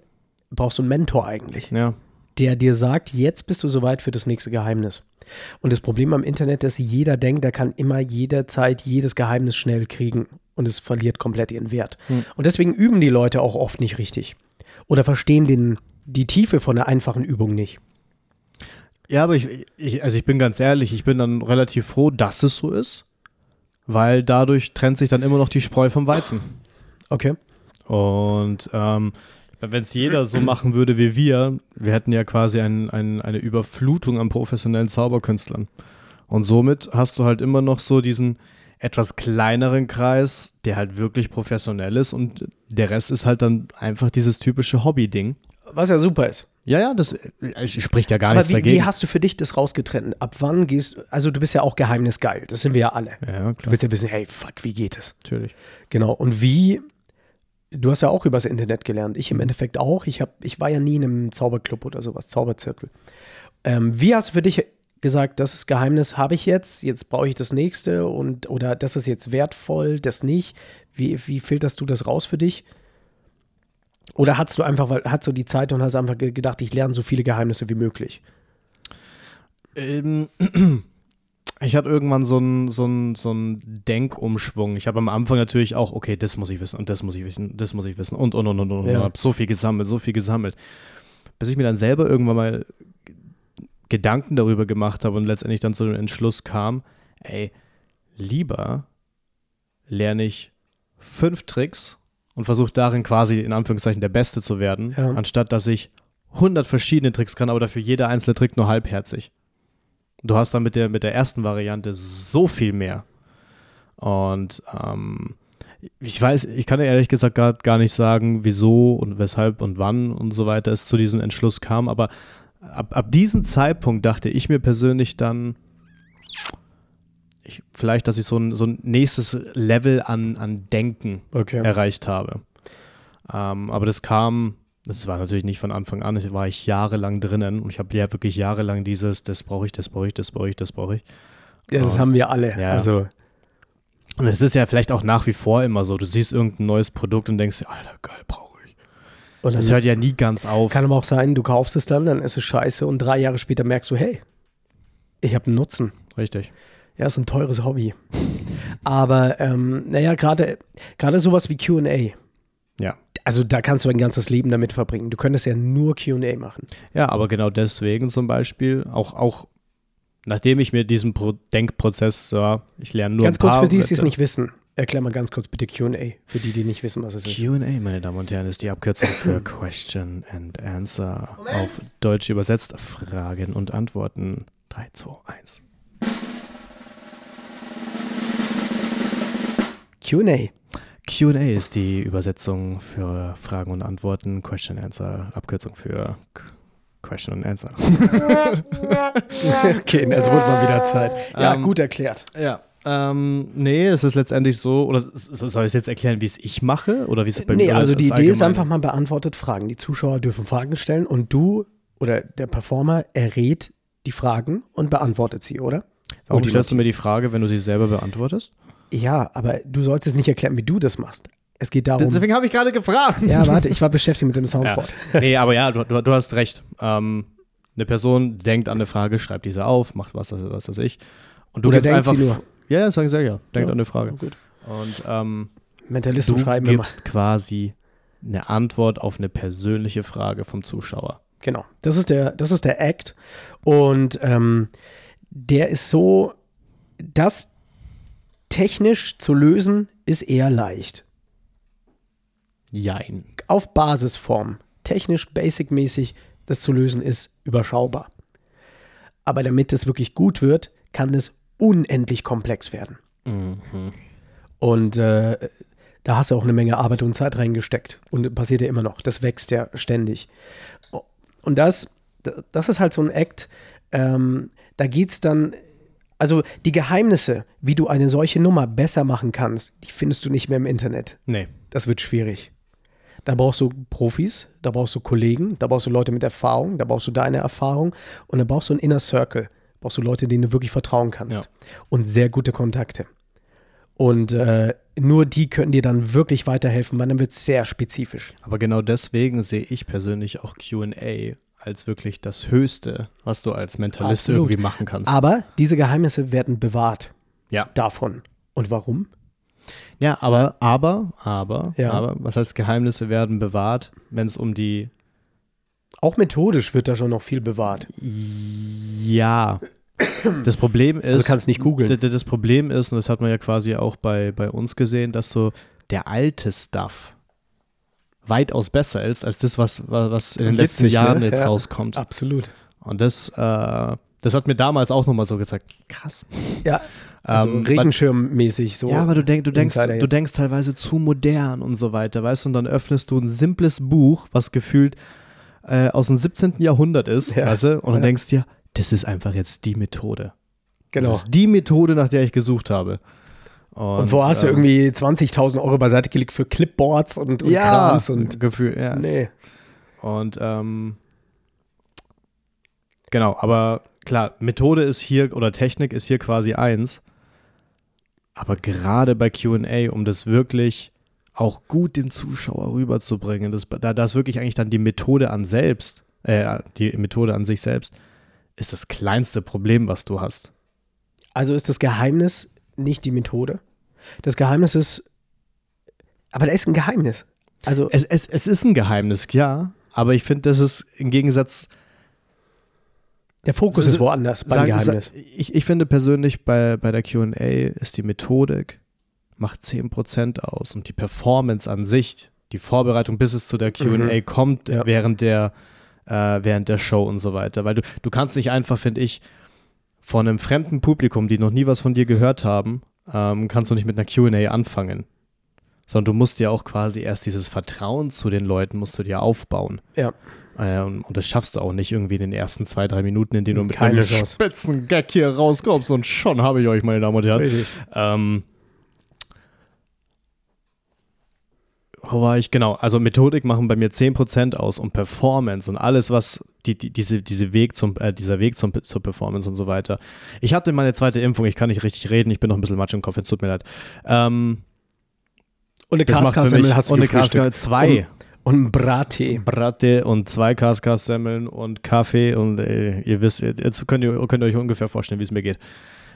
brauchst du einen Mentor eigentlich. Ja, der dir sagt, jetzt bist du soweit für das nächste Geheimnis. Und das Problem am Internet ist, jeder denkt, er kann immer jederzeit jedes Geheimnis schnell kriegen und es verliert komplett ihren Wert. Und deswegen üben die Leute auch oft nicht richtig oder verstehen den, die Tiefe von der einfachen Übung nicht. ja aber ich, ich, also ich bin ganz ehrlich, ich bin dann relativ froh, dass es so ist, weil dadurch trennt sich dann immer noch die Spreu vom Weizen. Okay. Und ähm, wenn es jeder so machen würde wie wir, wir hätten ja quasi ein, ein, eine Überflutung an professionellen Zauberkünstlern. Und somit hast du halt immer noch so diesen etwas kleineren Kreis, der halt wirklich professionell ist und der Rest ist halt dann einfach dieses typische Hobby-Ding. Was ja super ist. Ja, ja, das spricht ja gar Aber nichts wie, dagegen. wie hast du für dich das rausgetrennt? Ab wann gehst also du bist ja auch geheimnisgeil, das sind wir ja alle. ja, Du klar, willst ja wissen, hey, fuck, wie geht es? natürlich. Genau. Und wie, du hast ja auch übers Internet gelernt, ich im Endeffekt auch. Ich, hab, ich war ja nie in einem Zauberclub oder sowas, Zauberzirkel. Ähm, wie hast du für dich gesagt, das ist Geheimnis, habe ich jetzt, jetzt brauche ich das nächste und oder das ist jetzt wertvoll, das nicht? Wie, wie filterst du das raus für dich? Oder hast du einfach, weil hast du die Zeit und hast einfach ge- gedacht, ich lerne so viele Geheimnisse wie möglich? Ähm, ich hatte irgendwann so einen so einen- so einen Denkumschwung. Ich habe am Anfang natürlich auch, okay, das muss ich wissen und das muss ich wissen, das muss ich wissen und und und und und. Ja. und habe so viel gesammelt, so viel gesammelt. Bis ich mir dann selber irgendwann mal Gedanken darüber gemacht habe und letztendlich dann zu dem Entschluss kam, ey, lieber lerne ich fünf Tricks und versuche darin quasi in Anführungszeichen der Beste zu werden, Ja. anstatt dass ich 100 verschiedene Tricks kann, aber dafür jeder einzelne Trick nur halbherzig. Du hast dann mit der, mit der ersten Variante so viel mehr. Und ähm, ich weiß, ich kann dir ehrlich gesagt gar, gar nicht sagen, wieso und weshalb und wann und so weiter es zu diesem Entschluss kam, aber ab, ab diesem Zeitpunkt dachte ich mir persönlich dann, ich, vielleicht, dass ich so ein, so ein nächstes Level an, an Denken Okay. erreicht habe. Ähm, aber das kam, das war natürlich nicht von Anfang an, ich war ich jahrelang drinnen und ich habe ja wirklich jahrelang dieses, das brauche ich, das brauche ich, das brauche ich, das brauche ich. Ja, das Oh. haben wir alle. Ja. Also, Und es ist ja vielleicht auch nach wie vor immer so, du siehst irgendein neues Produkt und denkst, dir, Alter, geil, brauche ich. und Das hört ja nie ganz auf. kann aber auch sein, du kaufst es dann, dann ist es scheiße und drei Jahre später merkst du, hey, ich habe einen Nutzen. Richtig. Ja, ist ein teures Hobby. Aber ähm, naja, gerade gerade sowas wie QA. Ja. Also da kannst du ein ganzes Leben damit verbringen. Du könntest ja nur QA machen. Ja, aber genau deswegen zum Beispiel, auch, auch nachdem ich mir diesen Pro Denkprozess, ja, ich lerne nur ganz ein kurz paar für die, die es nicht wissen. Erklär mal ganz kurz bitte QA, für die, die nicht wissen, was es ist. QA, meine Damen und Herren, ist die Abkürzung für Question and Answer. Auf Deutsch übersetzt Fragen und Antworten. 3, 2, 1. QA. QA ist die Übersetzung für Fragen und Antworten. Question and Answer, Abkürzung für Question and Answer. Okay, es wurde mal wieder Zeit. Ja, Ähm, gut erklärt. Ja. Ähm, nee, es ist letztendlich so, oder soll ich es jetzt erklären, wie es ich mache? Oder wie es bei Nee, mir also die Idee ist allgemein? einfach mal beantwortet Fragen. Die Zuschauer dürfen Fragen stellen und du oder der Performer errät die Fragen und beantwortet sie, oder? Warum Und die stellst du mir die Frage, wenn du sie selber beantwortest? Ja, aber du sollst es nicht erklären, wie du das machst. Es geht darum. Deswegen habe ich gerade gefragt. Ja, warte, ich war beschäftigt mit dem Ja. Soundboard. Nee, aber ja, du, du, hast recht. Ähm, eine Person denkt an eine Frage, schreibt diese auf, macht was, was, was weiß ich. Und du Oder gibst einfach. Ja, ja, sag ich sehr, ja. Denkt Ja, an eine Frage. Gut. Und ähm, Mentalisten du schreiben immer. gibst quasi eine Antwort auf eine persönliche Frage vom Zuschauer. Genau. Das ist der, das ist der Act. Und ähm, der ist so, das technisch zu lösen, ist eher leicht. Jein. Auf Basisform. Technisch, basic-mäßig, das zu lösen ist überschaubar. Aber damit es wirklich gut wird, kann es unendlich komplex werden. Mhm. Und äh, da hast du auch eine Menge Arbeit und Zeit reingesteckt. Und passiert ja immer noch. Das wächst ja ständig. Und das, das ist halt so ein Act. Ähm, da geht es dann. Also die Geheimnisse, wie du eine solche Nummer besser machen kannst, die findest du nicht mehr im Internet. Nee. Das wird schwierig. Da brauchst du Profis, da brauchst du Kollegen, da brauchst du Leute mit Erfahrung, da brauchst du deine Erfahrung und da brauchst du einen Inner Circle. Brauchst du Leute, denen du wirklich vertrauen kannst. Ja. Und sehr gute Kontakte. Und äh, nur die können dir dann wirklich weiterhelfen, weil dann wird es sehr spezifisch. Aber genau deswegen sehe ich persönlich auch QA als wirklich das Höchste, was du als Mentalist Absolut. irgendwie machen kannst. Aber diese Geheimnisse werden bewahrt ja. davon. Und warum? Ja, aber, aber, aber, Ja. aber, was heißt Geheimnisse werden bewahrt, wenn es um die Auch methodisch wird da schon noch viel bewahrt. Ja. Das Problem ist. Also kannst nicht googeln. Das Problem ist, und das hat man ja quasi auch bei, bei uns gesehen, dass so der alte Stuff weitaus besser ist als das, was, was in den letzten Witzig, ne? Jahren jetzt Ja. rauskommt. Absolut. Und das, äh, das hat mir damals auch nochmal so gezeigt. Krass. Ja, also Ähm, Regenschirmmäßig so. Ja, aber du, denk, du, denkst, du denkst teilweise zu modern und so weiter, weißt du, und dann öffnest du ein simples Buch, was gefühlt äh, aus dem 17. Jahrhundert ist, Ja. weißt du? Und Ja. du denkst dir, das ist einfach jetzt die Methode. Genau. Das ist die Methode, nach der ich gesucht habe. Und wo hast du ähm, irgendwie 20.000 Euro beiseite gelegt für Clipboards und, und ja, Krams und. Gefühl, ja. Nee. Und ähm, genau, aber klar, Methode ist hier oder Technik ist hier quasi eins. Aber gerade bei QA, um das wirklich auch gut dem Zuschauer rüberzubringen, das, da, da ist wirklich eigentlich dann die Methode an selbst, äh, die Methode an sich selbst, ist das kleinste Problem, was du hast. Also ist das Geheimnis nicht die Methode. Das Geheimnis ist. Aber da ist ein Geheimnis. Also, Es, es, es ist ein Geheimnis, ja, aber ich finde, das ist im Gegensatz der Fokus ist woanders beim Sag- Geheimnis. ich, ich finde persönlich bei, bei der QA ist die Methodik macht 10% aus und die Performance an sich, die Vorbereitung, bis es zu der QA Mhm. kommt, Ja. während, der, äh, während der Show und so weiter. Weil du, du kannst nicht einfach, finde ich, von einem fremden Publikum, die noch nie was von dir gehört haben, ähm, kannst du nicht mit einer QA anfangen. Sondern du musst dir auch quasi erst dieses Vertrauen zu den Leuten musst du dir aufbauen. Ja. Äh, und, das schaffst du auch nicht irgendwie in den ersten zwei, drei Minuten, in denen du mit Keine einem Chance. spitzen Gag hier rauskommst und schon habe ich euch, meine Damen und Herren. Ähm, wo war ich? Genau, also Methodik machen bei mir 10% aus und Performance und alles, was die, die, diese, diese Weg zum, äh, dieser Weg zum, zur Performance und so weiter. Ich hatte meine zweite Impfung, ich kann nicht richtig reden, ich bin noch ein bisschen matsch im Kopf, es tut mir leid. Ähm, Und eine Kaskasemmel hast du und eine gefrühstückt. Kaska, zwei. Und ein Brattee. Bratte und zwei Kaskas-Semmeln und Kaffee und äh, ihr wisst, jetzt könnt ihr, könnt ihr euch ungefähr vorstellen, wie es mir geht.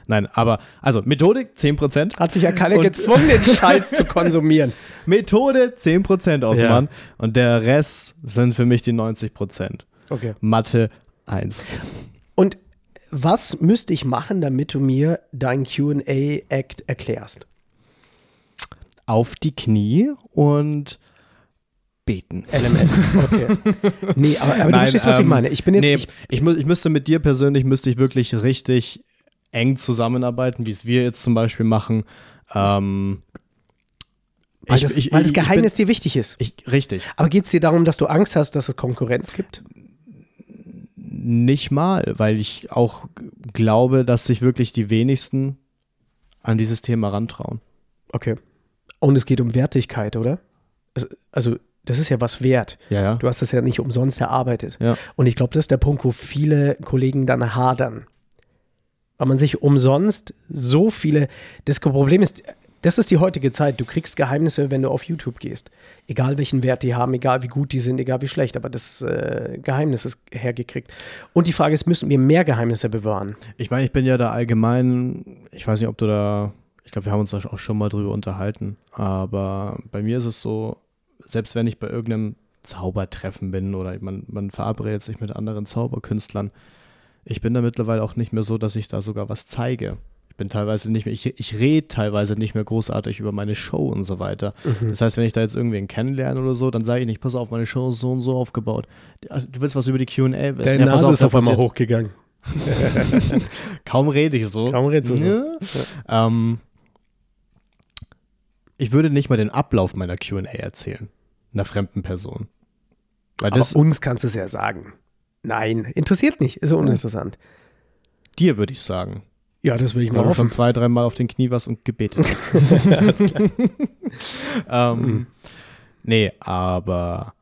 Nein, aber, also Methodik 10%. Hat sich ja keiner Und- gezwungen, den Scheiß zu konsumieren. Methode 10% ausmachen Ja. und der Rest sind für mich die 90%. Okay. Mathe 1. Und was müsste ich machen, damit du mir dein QA-Act erklärst? Auf die Knie und beten. LMS. Okay. Nee, aber, aber du verstehst, was ich ähm, meine. Ich bin jetzt. nee, ich, ich, mu ich müsste mit dir persönlich, müsste ich wirklich richtig eng zusammenarbeiten, wie es wir jetzt zum Beispiel machen. Ähm, weil ich- das, ich- weil das Geheimnis dir wichtig ist. Ich, richtig. Aber geht es dir darum, dass du Angst hast, dass es Konkurrenz gibt? Nicht mal, weil ich auch glaube, dass sich wirklich die wenigsten an dieses Thema rantrauen. Okay. Und es geht um Wertigkeit, oder? Es- Also, das ist ja was wert. Ja, ja. Du hast das ja nicht umsonst erarbeitet. Ja. Und ich glaube, das ist der Punkt, wo viele Kollegen dann hadern. Weil man sich umsonst so viele. Das Problem ist, das ist die heutige Zeit. Du kriegst Geheimnisse, wenn du auf YouTube gehst. Egal welchen Wert die haben, egal wie gut die sind, egal wie schlecht, aber das äh, Geheimnis ist hergekriegt. Und die Frage ist, müssen wir mehr Geheimnisse bewahren? Ich meine, ich bin ja da allgemein, ich weiß nicht, ob du da, ich glaube, wir haben uns da auch schon mal drüber unterhalten, aber bei mir ist es so, selbst wenn ich bei irgendeinem Zaubertreffen bin oder man, man verabredet sich mit anderen Zauberkünstlern, ich bin da mittlerweile auch nicht mehr so, dass ich da sogar was zeige. Ich bin teilweise nicht mehr, ich, ich rede teilweise nicht mehr großartig über meine Show und so weiter. Das heißt, wenn ich da jetzt irgendwen kennenlerne oder so, dann sage ich nicht, pass auf, meine Show ist so und so aufgebaut. Also, Du willst was über die Q&A wissen? Deine Ja, Nase ist da auf einmal hochgegangen. Kaum rede ich so. Kaum redest du so. Ja. Ähm, ich würde nicht mal den Ablauf meiner QA erzählen. Einer fremden Person. Weil Aber das uns kannst du es ja sagen. Nein, interessiert nicht, ist uninteressant. dir würde ich sagen. Ja, das will ich Weil mal du schon zwei, dreimal auf den Knie warst und gebetet hast. ähm, Mhm. Nee, aber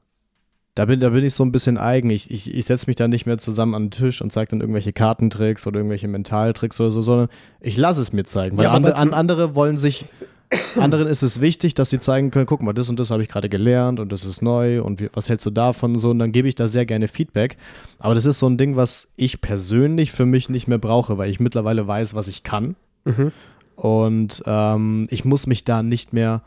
da bin, da bin ich so ein bisschen eigen. Ich, ich, ich setze mich da nicht mehr zusammen an den Tisch und zeige dann irgendwelche Kartentricks oder irgendwelche Mentaltricks oder so, sondern ich lasse es mir zeigen. Weil Ja, was- an, andere wollen sich, anderen ist es wichtig, dass sie zeigen können, guck mal, das und das habe ich gerade gelernt und das ist neu und wie, was hältst du davon und so und dann gebe ich da sehr gerne Feedback. Aber das ist so ein Ding, was ich persönlich für mich nicht mehr brauche, weil ich mittlerweile weiß, was ich kann. Mhm. Und ähm, ich muss mich da nicht mehr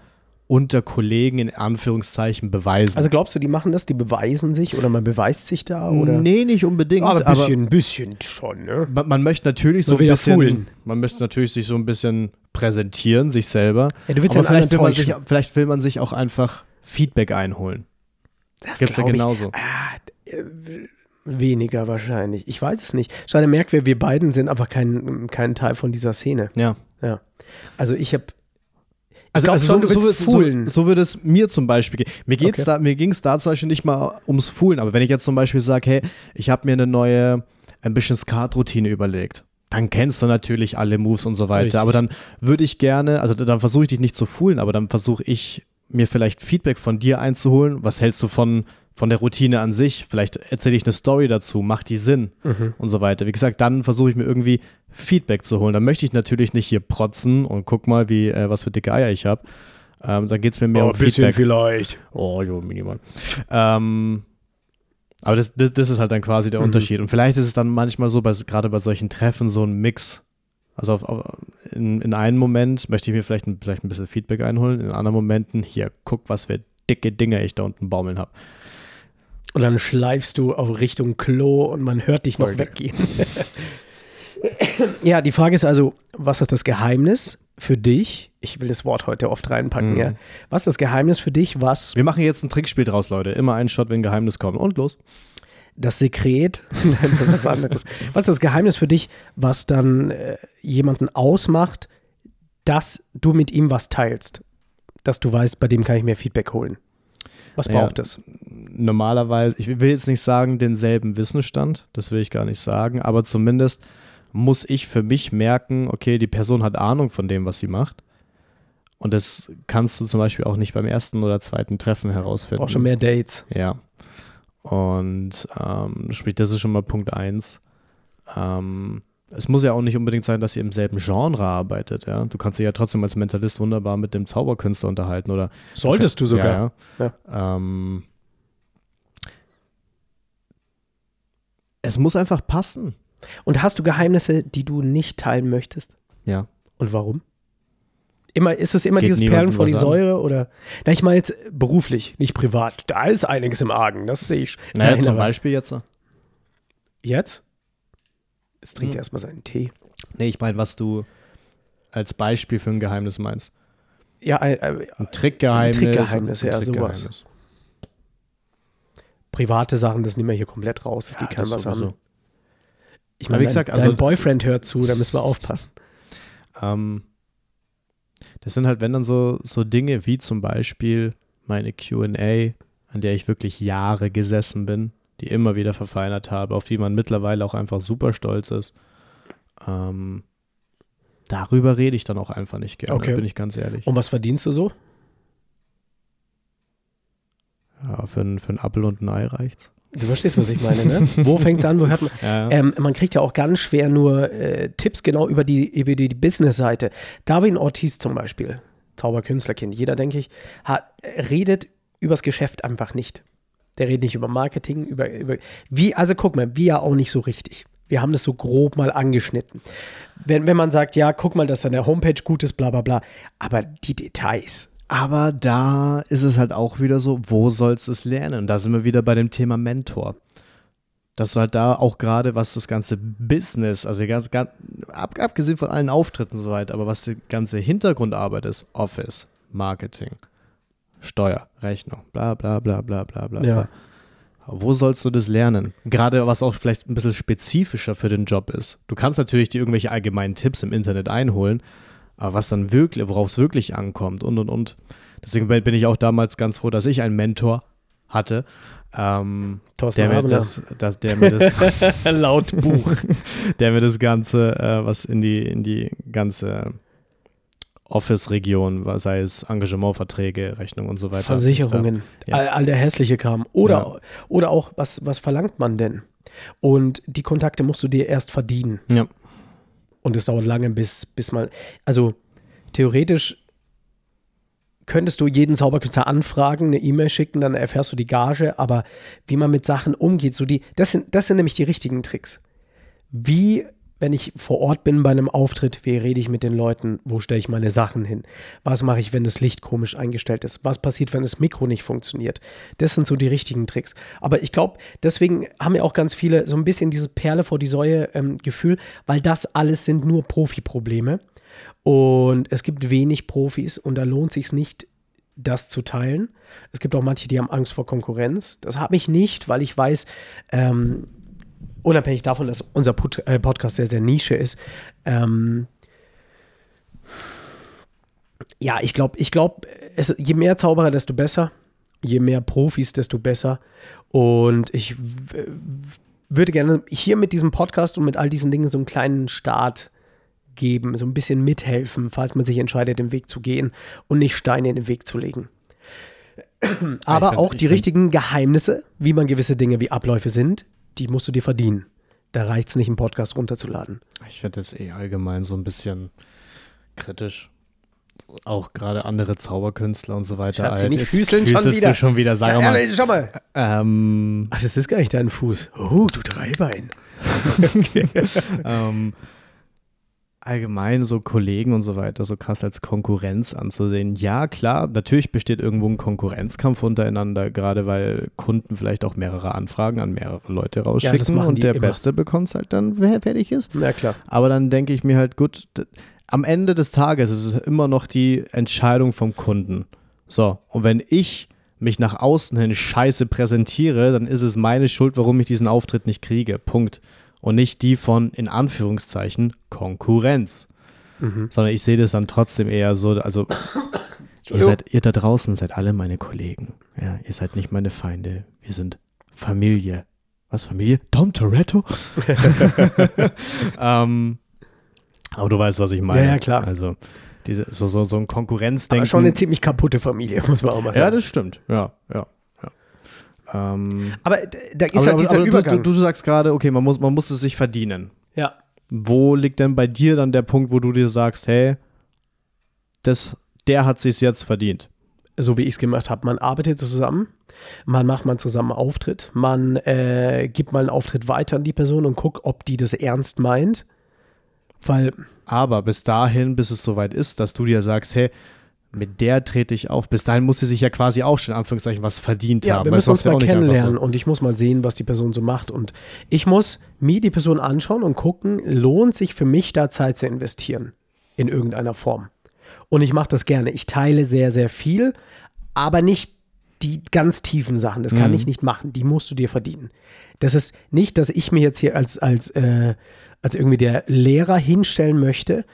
unter Kollegen in Anführungszeichen beweisen. Also glaubst du, die machen das, die beweisen sich oder man beweist sich da? Oder? nee, nicht unbedingt. Ah, ein aber bisschen, ein bisschen schon, ne? man, man möchte natürlich so, So ein bisschen, Fohlen. man möchte natürlich sich so ein bisschen präsentieren, sich selber. Ja, du willst aber ja vielleicht will, man sich, vielleicht will man sich auch einfach Feedback einholen. Das Gibt's ja glaub ich- genauso. Ah, äh, weniger wahrscheinlich. Ich weiß es nicht. Schade, merkt, wir, wir beiden sind aber kein, kein Teil von dieser Szene. Ja. Ja. Also ich habe, Also, glaub also so, so, so, so würde es mir zum Beispiel gehen. Mir, geht's Okay. da, mir ging es da zum Beispiel nicht mal ums Foolen, aber wenn ich jetzt zum Beispiel sage, hey, ich habe mir eine neue Ambition Skat-Routine überlegt, dann kennst du natürlich alle Moves und so weiter. Richtig. Aber dann würde ich gerne, also dann versuche ich dich nicht zu foolen, aber dann versuche ich mir vielleicht Feedback von dir einzuholen. Was hältst du von, von der Routine an sich? Vielleicht erzähle ich eine Story dazu, macht die Sinn Mhm. und so weiter. Wie gesagt, dann versuche ich mir irgendwie Feedback zu holen. Dann möchte ich natürlich nicht hier protzen und guck mal, wie, äh, was für dicke Eier ich habe. Ähm, dann geht es mir mehr Oh, um Feedback. vielleicht. Oh, jo, Minimal. Ähm, aber das, das, das ist halt dann quasi der Mhm. Unterschied. Und vielleicht ist es dann manchmal so, gerade bei solchen Treffen, so ein Mix. Also auf, auf, in, in einem Moment möchte ich mir vielleicht ein, vielleicht ein bisschen Feedback einholen, in anderen Momenten, hier, guck, was für dicke Dinger ich da unten baumeln habe. Und dann schleifst du auf Richtung Klo und man hört dich noch Okay. weggehen. ja, die Frage ist also, was ist das Geheimnis für dich? Ich will das Wort heute oft reinpacken, Mhm. ja. Was ist das Geheimnis für dich, was Wir machen jetzt ein Trickspiel draus, Leute. Immer ein Shot, wenn Geheimnis kommt. Und los. das Sekret, was anderes. Was ist das Geheimnis für dich, was dann äh, jemanden ausmacht, dass du mit ihm was teilst? Dass du weißt, bei dem kann ich mir Feedback holen. Was Ja. braucht es? Normalerweise, ich will jetzt nicht sagen, denselben Wissensstand, das will ich gar nicht sagen, aber zumindest muss ich für mich merken, okay, die Person hat Ahnung von dem, was sie macht. Und das kannst du zum Beispiel auch nicht beim ersten oder zweiten Treffen herausfinden. Braucht schon mehr Dates. Ja. Und ähm, sprich, das ist schon mal Punkt eins. Ähm, es muss ja auch nicht unbedingt sein, dass ihr im selben Genre arbeitet, ja. Du kannst dich ja trotzdem als Mentalist wunderbar mit dem Zauberkünstler unterhalten oder Solltest du sogar. ja, ja. Ähm, es muss einfach passen. Und hast du Geheimnisse, die du nicht teilen möchtest? Ja. Und warum? Immer, ist es immer Geht dieses Perlen vor die was an. Säure oder? Na, ich meine jetzt beruflich, nicht privat. Da ist einiges im Argen, das sehe ich. Naja, Nein, zum Beispiel jetzt. Jetzt? Jetzt trinkt Hm. er erstmal seinen Tee. Nee, ich meine, was du als Beispiel für ein Geheimnis meinst. Ja, äh, äh, Ein Trickgeheimnis. Ein Trickgeheimnis, ein ja, Trickgeheimnis. Private Sachen, das nehmen wir hier komplett raus. Das Ja, geht keinem das was sowieso. an. Ich meine, wie dein, gesagt, also- dein Boyfriend hört zu, da müssen wir aufpassen. Ähm, das sind halt, wenn dann so, so Dinge wie zum Beispiel meine QA, an der ich wirklich Jahre gesessen bin, die immer wieder verfeinert habe, auf die man mittlerweile auch einfach super stolz ist. Ähm, darüber rede ich dann auch einfach nicht gerne, Okay. bin ich ganz ehrlich. Und was verdienst du so? Ja, für, ein- für einen Apfel und ein Ei reicht's. Du verstehst, was ich meine, ne? Wo fängt es an, wo hört man? Ja, Ähm, man kriegt ja auch ganz schwer nur äh, Tipps genau über die, über die Business-Seite. Darwin Ortiz zum Beispiel, Zauberkünstlerkind, jeder, denke ich, hat, redet übers Geschäft einfach nicht. Der redet nicht über Marketing, über, über wie, also guck mal, wir ja auch nicht so richtig. Wir haben das so grob mal angeschnitten. Wenn, wenn man sagt, ja, guck mal, dass an der Homepage gut ist, bla bla bla. Aber die Details. Aber da ist es halt auch wieder so, wo sollst du es lernen? Da sind wir wieder bei dem Thema Mentor. Dass du halt da auch gerade, was das ganze Business, also die ganze, gan- ab, abgesehen von allen Auftritten und so weiter, aber was die ganze Hintergrundarbeit ist, Office, Marketing, Steuer, Rechnung, bla bla bla bla bla bla. Ja. bla. Wo sollst du das lernen? Gerade was auch vielleicht ein bisschen spezifischer für den Job ist. Du kannst natürlich dir irgendwelche allgemeinen Tipps im Internet einholen, aber was dann wirklich, worauf es wirklich ankommt und und und. Deswegen bin ich auch damals ganz froh, dass ich einen Mentor hatte, ähm, Thorsten der, mir das, das, der, mir das, Laut Buch. der mir das Ganze, äh, was in die, in die ganze Office-Region, sei es Engagementverträge, Rechnung und so weiter. Versicherungen, Ja. all, all der hässliche Kram. Oder, Ja. oder auch, was, was verlangt man denn? Und die Kontakte musst du dir erst verdienen. Ja. Und es dauert lange, bis, bis man. Also theoretisch könntest du jeden Zauberkünstler anfragen, eine E-Mail schicken, dann erfährst du die Gage, aber wie man mit Sachen umgeht, so die, das sind, das sind nämlich die richtigen Tricks. Wie, wenn ich vor Ort bin bei einem Auftritt, wie rede ich mit den Leuten, wo stelle ich meine Sachen hin? Was mache ich, wenn das Licht komisch eingestellt ist? Was passiert, wenn das Mikro nicht funktioniert? Das sind so die richtigen Tricks. Aber ich glaube, deswegen haben ja auch ganz viele so ein bisschen dieses Perle vor die Säue ähm, Gefühl, weil das alles sind nur Profi-Probleme. Und es gibt wenig Profis und da lohnt sich nicht, das zu teilen. Es gibt auch manche, die haben Angst vor Konkurrenz. Das habe ich nicht, weil ich weiß, ähm, unabhängig davon, dass unser Pod äh, Podcast sehr, sehr Nische ist, ähm, ja, ich glaube, ich glaube, je mehr Zauberer, desto besser. Je mehr Profis, desto besser. Und ich würde gerne hier mit diesem Podcast und mit all diesen Dingen so einen kleinen Start geben, so ein bisschen mithelfen, falls man sich entscheidet, den Weg zu gehen und nicht Steine in den Weg zu legen. Aber find- auch die richtigen Geheimnisse, wie man gewisse Dinge wie Abläufe sind, die musst du dir verdienen. Da reicht es nicht, einen Podcast runterzuladen. Ich finde das eh allgemein so ein bisschen kritisch. Auch gerade andere Zauberkünstler und so weiter. Schatzi, Alter, nicht füßeln schon wieder. Du schon wieder, sag Ja, mal. schau mal. Ähm, Ach, das ist gar nicht dein Fuß. Oh, du Dreibein. ähm, allgemein so Kollegen und so weiter so krass als Konkurrenz anzusehen. Ja, klar, natürlich besteht irgendwo ein Konkurrenzkampf untereinander, gerade weil Kunden vielleicht auch mehrere Anfragen an mehrere Leute rausschicken machen und der immer. Beste bekommt es halt dann, wer fertig ist. Na klar. Aber dann denke ich mir halt, gut, am Ende des Tages ist es immer noch die Entscheidung vom Kunden. So, und wenn ich mich nach außen hin scheiße präsentiere, dann ist es meine Schuld, warum ich diesen Auftritt nicht kriege. Punkt. Und nicht die von, in Anführungszeichen, Konkurrenz. Mhm. Sondern ich sehe das dann trotzdem eher so, also ihr, seid, ihr da draußen seid alle meine Kollegen. Ja, ihr seid nicht meine Feinde. Wir sind Familie. Was, Familie? Tom Toretto? ähm, aber du weißt, was ich meine. Ja, ja, klar. Also, diese, so, so, so ein Konkurrenzdenken. Aber schon eine ziemlich kaputte Familie, muss man auch mal sagen. ja, das stimmt. Ja, ja, ja. Ähm, aber da ist aber, halt aber, dieser aber du, Übergang. du, du sagst gerade, okay, man muss, man muss es sich verdienen. ja. Wo liegt denn bei dir dann der Punkt, wo du dir sagst, hey, das, der hat sich jetzt verdient? so wie ich es gemacht habe. Man arbeitet zusammen, man macht mal zusammen einen Auftritt, man äh, gibt mal einen Auftritt weiter an die Person und guckt, ob die das ernst meint. Weil, Aber bis dahin, bis es soweit ist, dass du dir sagst, hey, mit der trete ich auf. Bis dahin muss sie sich ja quasi auch schon in Anführungszeichen was verdient ja, haben. wir müssen uns ja mal kennenlernen und ich muss mal sehen, was die Person so macht. Und ich muss mir die Person anschauen und gucken, lohnt sich für mich da Zeit zu investieren in irgendeiner Form. Und ich mache das gerne. Ich teile sehr, sehr viel, aber nicht die ganz tiefen Sachen. Das kann Mhm. ich nicht machen. Die musst du dir verdienen. Das ist nicht, dass ich mir jetzt hier als, als, äh, als irgendwie der Lehrer hinstellen möchte,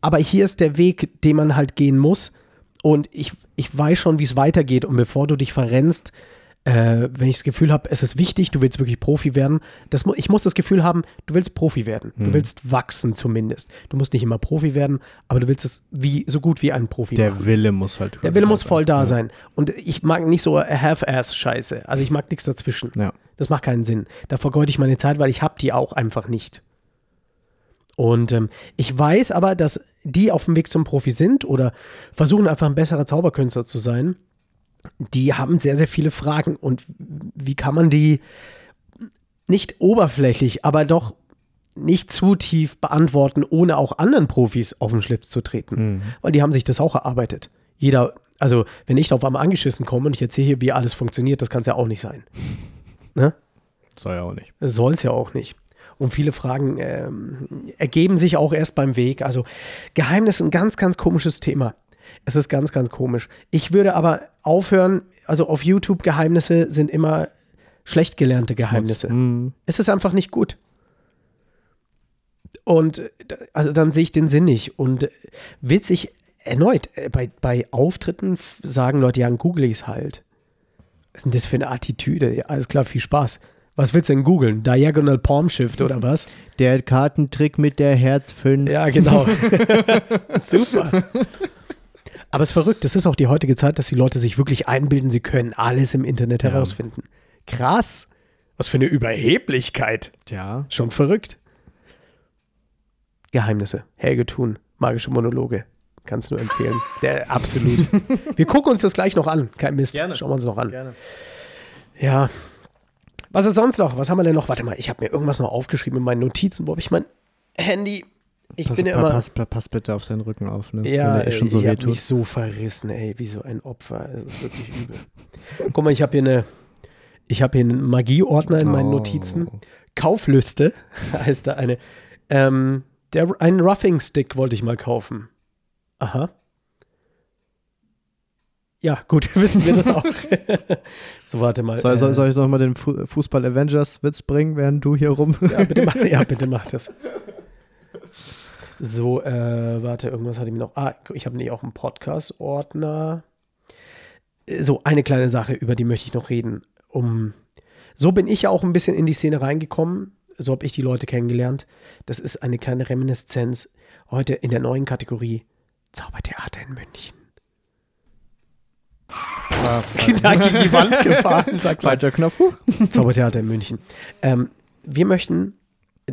aber hier ist der Weg, den man halt gehen muss. Und ich, ich weiß schon, wie es weitergeht. Und bevor du dich verrennst, äh, wenn ich das Gefühl habe, es ist wichtig, du willst wirklich Profi werden, das, ich muss das Gefühl haben, du willst Profi werden. Du willst wachsen zumindest. Du musst nicht immer Profi werden, aber du willst es wie, so gut wie ein Profi Der machen. Wille muss halt. Der Wille muss sein. voll da ja. sein. Und ich mag nicht so Half-Ass-Scheiße. Also ich mag nichts dazwischen. Ja. Das macht keinen Sinn. Da vergeude ich meine Zeit, weil ich habe die auch einfach nicht. Und ähm, ich weiß aber, dass die auf dem Weg zum Profi sind oder versuchen einfach ein besserer Zauberkünstler zu sein. Die haben sehr, sehr viele Fragen. Und wie kann man die nicht oberflächlich, aber doch nicht zu tief beantworten, ohne auch anderen Profis auf den Schlips zu treten? Weil die haben sich das auch erarbeitet. Jeder, also wenn ich auf einmal angeschissen komme und ich erzähle hier, wie alles funktioniert, das kann es ja auch nicht sein. Ne? Soll ja auch nicht. Soll es ja auch nicht. Und viele Fragen ähm, ergeben sich auch erst beim Weg. Also Geheimnis ist ein ganz, ganz komisches Thema. Es ist ganz, ganz komisch. Ich würde aber aufhören, also auf YouTube Geheimnisse sind immer schlecht gelernte Geheimnisse. Mhm. Es ist einfach nicht gut. Und also dann sehe ich den Sinn nicht. Und witzig, erneut, äh, bei, bei Auftritten sagen Leute, ja, google ich es halt. Was ist denn das für eine Attitüde? Ja, alles klar, viel Spaß. Was willst du denn googeln? Diagonal Palm Shift oder was? Der Kartentrick mit der Herz 5. Ja, genau. Super. Aber es ist verrückt, das ist auch die heutige Zeit, dass die Leute sich wirklich einbilden, sie können alles im Internet Ja. herausfinden. Krass. Was für eine Überheblichkeit. Ja. Schon verrückt. Geheimnisse. Helge Thun. Magische Monologe. Kannst nur empfehlen. Der absolut. Wir gucken uns das gleich noch an. Kein Mist. Gerne. Schauen wir uns noch an. Gerne. Ja. Was ist sonst noch? Was haben wir denn noch? Warte mal, ich habe mir irgendwas noch aufgeschrieben in meinen Notizen. Wo habe ich mein Handy? Ich Pass, bin ja immer. pass, pa- pass bitte auf deinen Rücken auf, ne? Ja, Wenn er eh schon so ich habe mich so verrissen, ey, wie so ein Opfer. Es ist wirklich übel. Guck mal, ich habe hier eine, ich habe hier einen Magieordner in meinen Oh. Notizen. Kaufliste heißt da eine. Ähm, der, einen Roughing Stick wollte ich mal kaufen. Aha. Ja, gut, wissen wir das auch. so, warte mal. Soll, soll, äh, soll ich noch mal den Fu Fußball-Avengers-Witz bringen, während du hier rum. ja, bitte mach, ja, bitte mach das. So, äh, warte, irgendwas hatte ich mir noch. Ah, ich habe nicht auch einen Podcast-Ordner. Äh, So, eine kleine Sache, über die möchte ich noch reden. Um, so bin ich ja auch ein bisschen in die Szene reingekommen. So habe ich die Leute kennengelernt. Das ist eine kleine Reminiszenz heute in der neuen Kategorie Zaubertheater in München. Da gegen die Wand gefahren, sagt. Falscher Knopf. Huch. Zaubertheater in München. Ähm, wir möchten,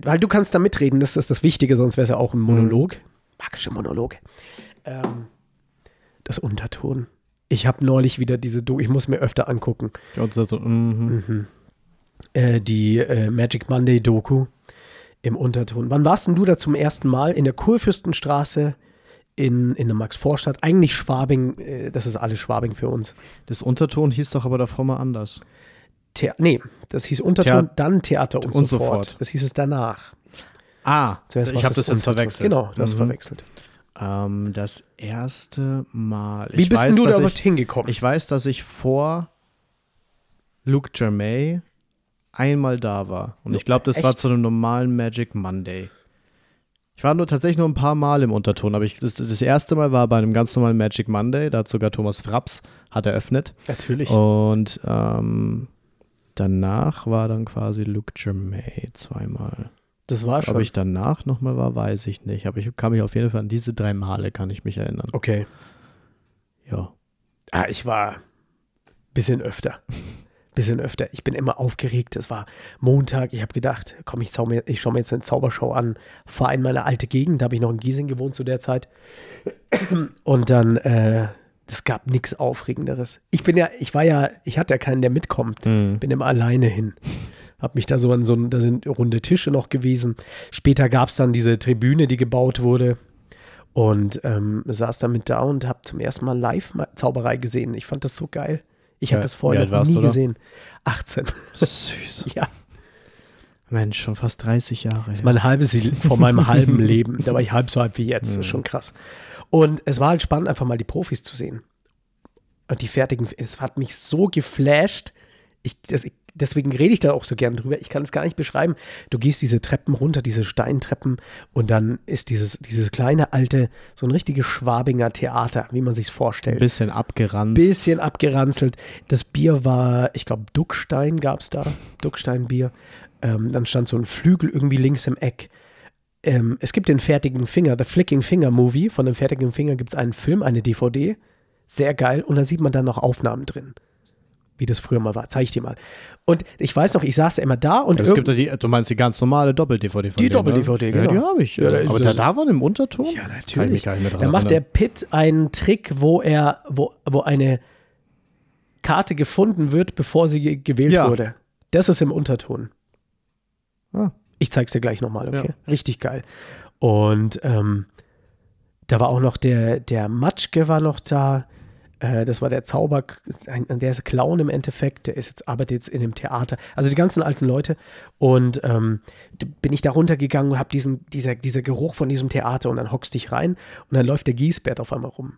weil du kannst da mitreden, das ist das Wichtige, sonst wäre es ja auch ein Monolog. Magische Monologe. Ähm, das Unterton. Ich habe neulich wieder diese, Do ich muss mir öfter angucken, Und so, mhm. äh, die äh, Magic Monday Doku im Unterton. Wann warst denn du da zum ersten Mal in der Kurfürstenstraße in, in der Max-Vorstadt? Eigentlich Schwabing, äh, das ist alles Schwabing für uns. Das Unterton hieß doch aber davor mal anders. Thea nee, das hieß Unterton, Thea- dann Theater und, und so fort. fort. Das hieß es danach. Ah, Zuerst ich habe das Unterton. verwechselt. Genau, du hast Mhm. verwechselt. Ähm, das erste Mal. Wie bist weiß, denn du dass da ich, hingekommen? ich weiß, dass ich vor Luke Germain einmal da war. Und ich glaube, das war Echt? zu einem normalen Magic Monday. Ich war nur tatsächlich nur ein paar Mal im Unterton, aber ich, das, das erste Mal war bei einem ganz normalen Magic Monday. Da hat sogar Thomas Fraps hat eröffnet. Natürlich. Und ähm, danach war dann quasi Luke Germain zweimal. das war schon. Ob ich danach nochmal war, weiß ich nicht. Aber ich kann mich auf jeden Fall an diese drei Male kann ich mich erinnern. okay. Ja. Ah, ich war bisschen öfter. Bisschen öfter. Ich bin immer aufgeregt. Es war Montag. Ich habe gedacht, komm, ich, mir, ich schaue mir jetzt eine Zaubershow an. Fahre in meine alte Gegend. Da habe ich noch in Giesing gewohnt zu der Zeit. Und dann, äh, es gab nichts Aufregenderes. Ich bin ja, ich war ja, ich hatte ja keinen, der mitkommt. Mhm. Bin immer alleine hin. Hab mich da so an so da sind runde Tische noch gewesen. Später gab es dann diese Tribüne, die gebaut wurde. Und ähm, saß da mit da und hab zum ersten Mal Live-Zauberei gesehen. Ich fand das so geil. Ich Ja, hatte das wie vorher noch warst nie da? gesehen. 18. Süß. ja, Mensch, schon fast 30 Jahre. das ist mein halbes vor meinem halben Leben. Da war ich halb so alt wie jetzt. Das ist schon krass. Und es war halt spannend, einfach mal die Profis zu sehen. Und die fertigen, es hat mich so geflasht. Ich, das, ich, deswegen rede ich da auch so gern drüber. Ich kann es gar nicht beschreiben. Du gehst diese Treppen runter, diese Steintreppen, und dann ist dieses, dieses kleine alte, so ein richtiges Schwabinger Theater, wie man sich Ein vorstellt. bisschen abgeranzt. Bisschen abgeranzelt. Das Bier war, ich glaube, Duckstein gab es da. Ducksteinbier. Ähm, dann stand so ein Flügel irgendwie links im Eck. Ähm, es gibt den fertigen Finger, The Flicking Finger Movie. Von dem fertigen Finger gibt es einen Film, eine DVD. Sehr geil. Und da sieht man dann noch Aufnahmen drin. Wie das früher mal war. Zeig ich dir mal. Und ich weiß noch, ich saß ja immer da und Ja, es gibt ja die, du meinst die ganz normale Doppel-DVD von Die dem, Doppel-DVD, ne? genau. Ja, die habe ich. Ja, aber das- da, war im Unterton? Ja, natürlich. Da macht der erinnern. Pitt einen Trick, wo er, wo, wo eine Karte gefunden wird, bevor sie ge gewählt Ja. wurde. Das ist im Unterton. Ah. Ich zeig's dir gleich nochmal, okay? Richtig geil. Und ähm, da war auch noch der, der Matschke war noch da. Äh, das war der Zauber, der ist Clown im Endeffekt, der ist jetzt, arbeitet jetzt in dem Theater. Also die ganzen alten Leute. Und ähm, bin ich da runtergegangen und habe diesen, dieser, dieser Geruch von diesem Theater und dann hockst dich rein und dann läuft der Giesbert auf einmal rum.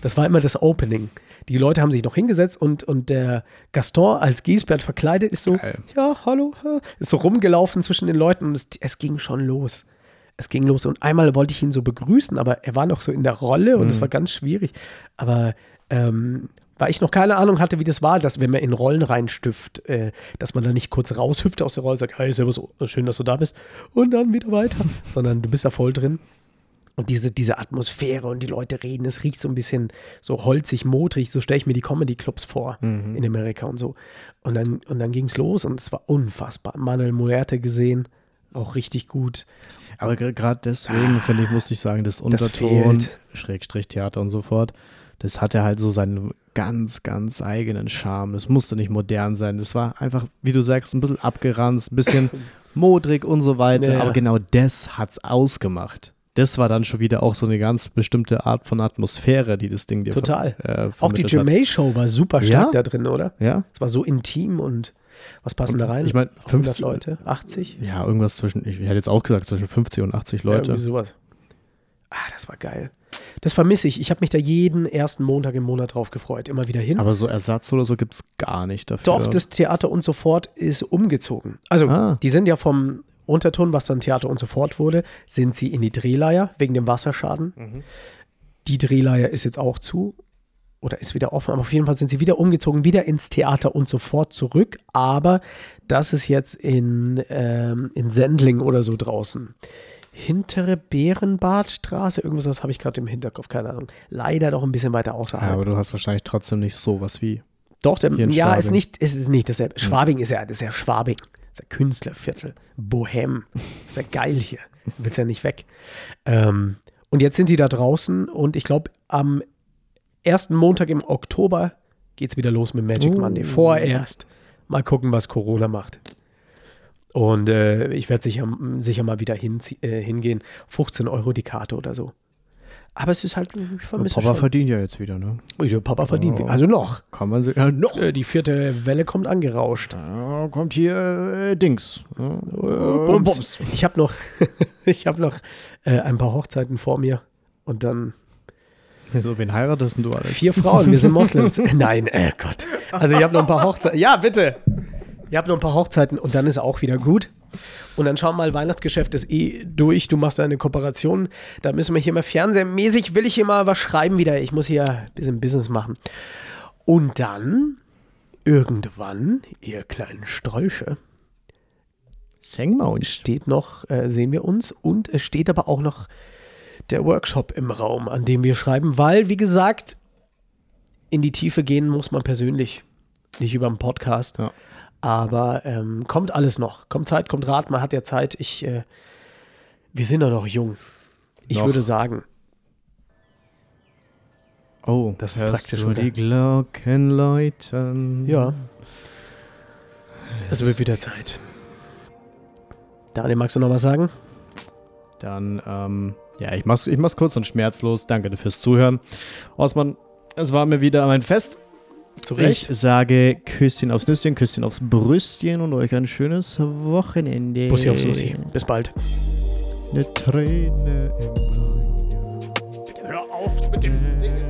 Das war immer das Opening. Die Leute haben sich noch hingesetzt und, und der Gaston als Giesbert verkleidet ist so, Geil. ja, hallo, ist so rumgelaufen zwischen den Leuten und es, es ging schon los. Es ging los und einmal wollte ich ihn so begrüßen, aber er war noch so in der Rolle und es war ganz schwierig. Aber ähm, weil ich noch keine Ahnung hatte, wie das war, dass wenn man in Rollen reinstüft, äh, dass man da nicht kurz raushüpft aus der Rolle und sagt, hey, servus, schön, dass du da bist und dann wieder weiter, sondern du bist da voll drin. Und diese, diese Atmosphäre und die Leute reden, es riecht so ein bisschen so holzig, modrig, so stelle ich mir die Comedy-Clubs vor in Amerika und so. Und dann, und dann ging es los und es war unfassbar. Manuel Muerte gesehen, auch richtig gut. Aber gerade deswegen, finde ich, muss ich sagen, das Das Unterton, fehlt. Schrägstrich Theater und so fort, das hatte halt so seinen ganz, ganz eigenen Charme. Das musste nicht modern sein. Das war einfach, wie du sagst, ein bisschen abgeranzt, ein bisschen modrig und so weiter. Ja, ja. Aber genau das hat's ausgemacht. Das war dann schon wieder auch so eine ganz bestimmte Art von Atmosphäre, die das Ding dir Total. äh, Auch die hat. Germay-Show war super stark Ja? da drin, oder? Ja, Es war so intim und was passen da rein? ich meine, 100 50 Leute? 80? Ja, irgendwas zwischen, ich hätte jetzt auch gesagt, zwischen 50 und 80 Ja, Leute. irgendwie sowas. Ah, das war geil. Das vermisse ich. Ich habe mich da jeden ersten Montag im Monat drauf gefreut. Immer wieder hin. Aber so Ersatz oder so gibt es gar nicht dafür. Doch, das Theater und so fort ist umgezogen. Also, Ah. die sind ja vom Unterton, was dann Theater und so fort wurde, sind sie in die Drehleier wegen dem Wasserschaden. Die Drehleier ist jetzt auch zu oder ist wieder offen, aber auf jeden Fall sind sie wieder umgezogen, wieder ins Theater und so fort zurück. Aber das ist jetzt in, ähm, in Sendling oder so draußen. Hintere Bärenbadstraße, irgendwas habe ich gerade im Hinterkopf, keine Ahnung. Leider doch ein bisschen weiter Ja, außerhalb. aber du hast wahrscheinlich trotzdem nicht sowas wie. Doch, der, ja, ist Schwabing. nicht, ist es nicht dasselbe. Schwabing ist ja, das ist ja Schwabing. Das ist ja Künstlerviertel. Bohem. ist ja geil hier. Du willst ja nicht weg. Ähm, und jetzt sind sie da draußen und ich glaube, am ersten Montag im Oktober geht es wieder los mit Magic Oh. Monday. Vorerst. Mal gucken, was Corona macht. Und äh, ich werde sicher, sicher mal wieder hin, äh, hingehen. 15 Euro die Karte oder so. Aber es ist halt, ich vermisse Papa schon. verdient ja jetzt wieder, ne? Ja, Papa verdient. Also noch. Kann man sich. Ja, noch. Äh, Die vierte Welle kommt angerauscht. Da kommt hier äh, Dings. Ja, äh, Bums. Ich habe noch, ich hab noch äh, ein paar Hochzeiten vor mir und dann So, wen heiratest denn du, Alex? vier Frauen. Wir sind Moslems. Nein, äh Gott. Also ich habe noch ein paar Hochzeiten. Ja, bitte. Ihr habt noch ein paar Hochzeiten und dann ist auch wieder gut. Und dann schau mal, Weihnachtsgeschäft ist eh durch. Du machst eine Kooperation. Da müssen wir hier mal fernsehmäßig, will ich hier mal was schreiben wieder. Ich muss hier ein bisschen Business machen. Und dann, irgendwann, ihr kleinen Strolche, uns. steht noch, äh, sehen wir uns. Und es steht aber auch noch der Workshop im Raum, an dem wir schreiben, weil, wie gesagt, in die Tiefe gehen muss man persönlich, nicht über einen Podcast. Ja. Aber ähm, kommt alles noch. Kommt Zeit, kommt Rat, man hat ja Zeit. Ich, äh, wir sind ja noch jung. Ich Noch. würde sagen, Oh, Das ist praktisch, du oder? die Glocken läuten. ja, es wird wieder Zeit. Daniel, magst du noch was sagen? Dann, ähm, ja, ich mach's, ich mach's kurz und schmerzlos. Danke fürs Zuhören. Osman, es war mir wieder mein Fest. Zu Ich sage Küsschen aufs Nüsschen, Küsschen aufs Brüstchen und euch ein schönes Wochenende. Bussi auf Susi. Bis bald. Eine Träne im. Hör auf mit dem Singen.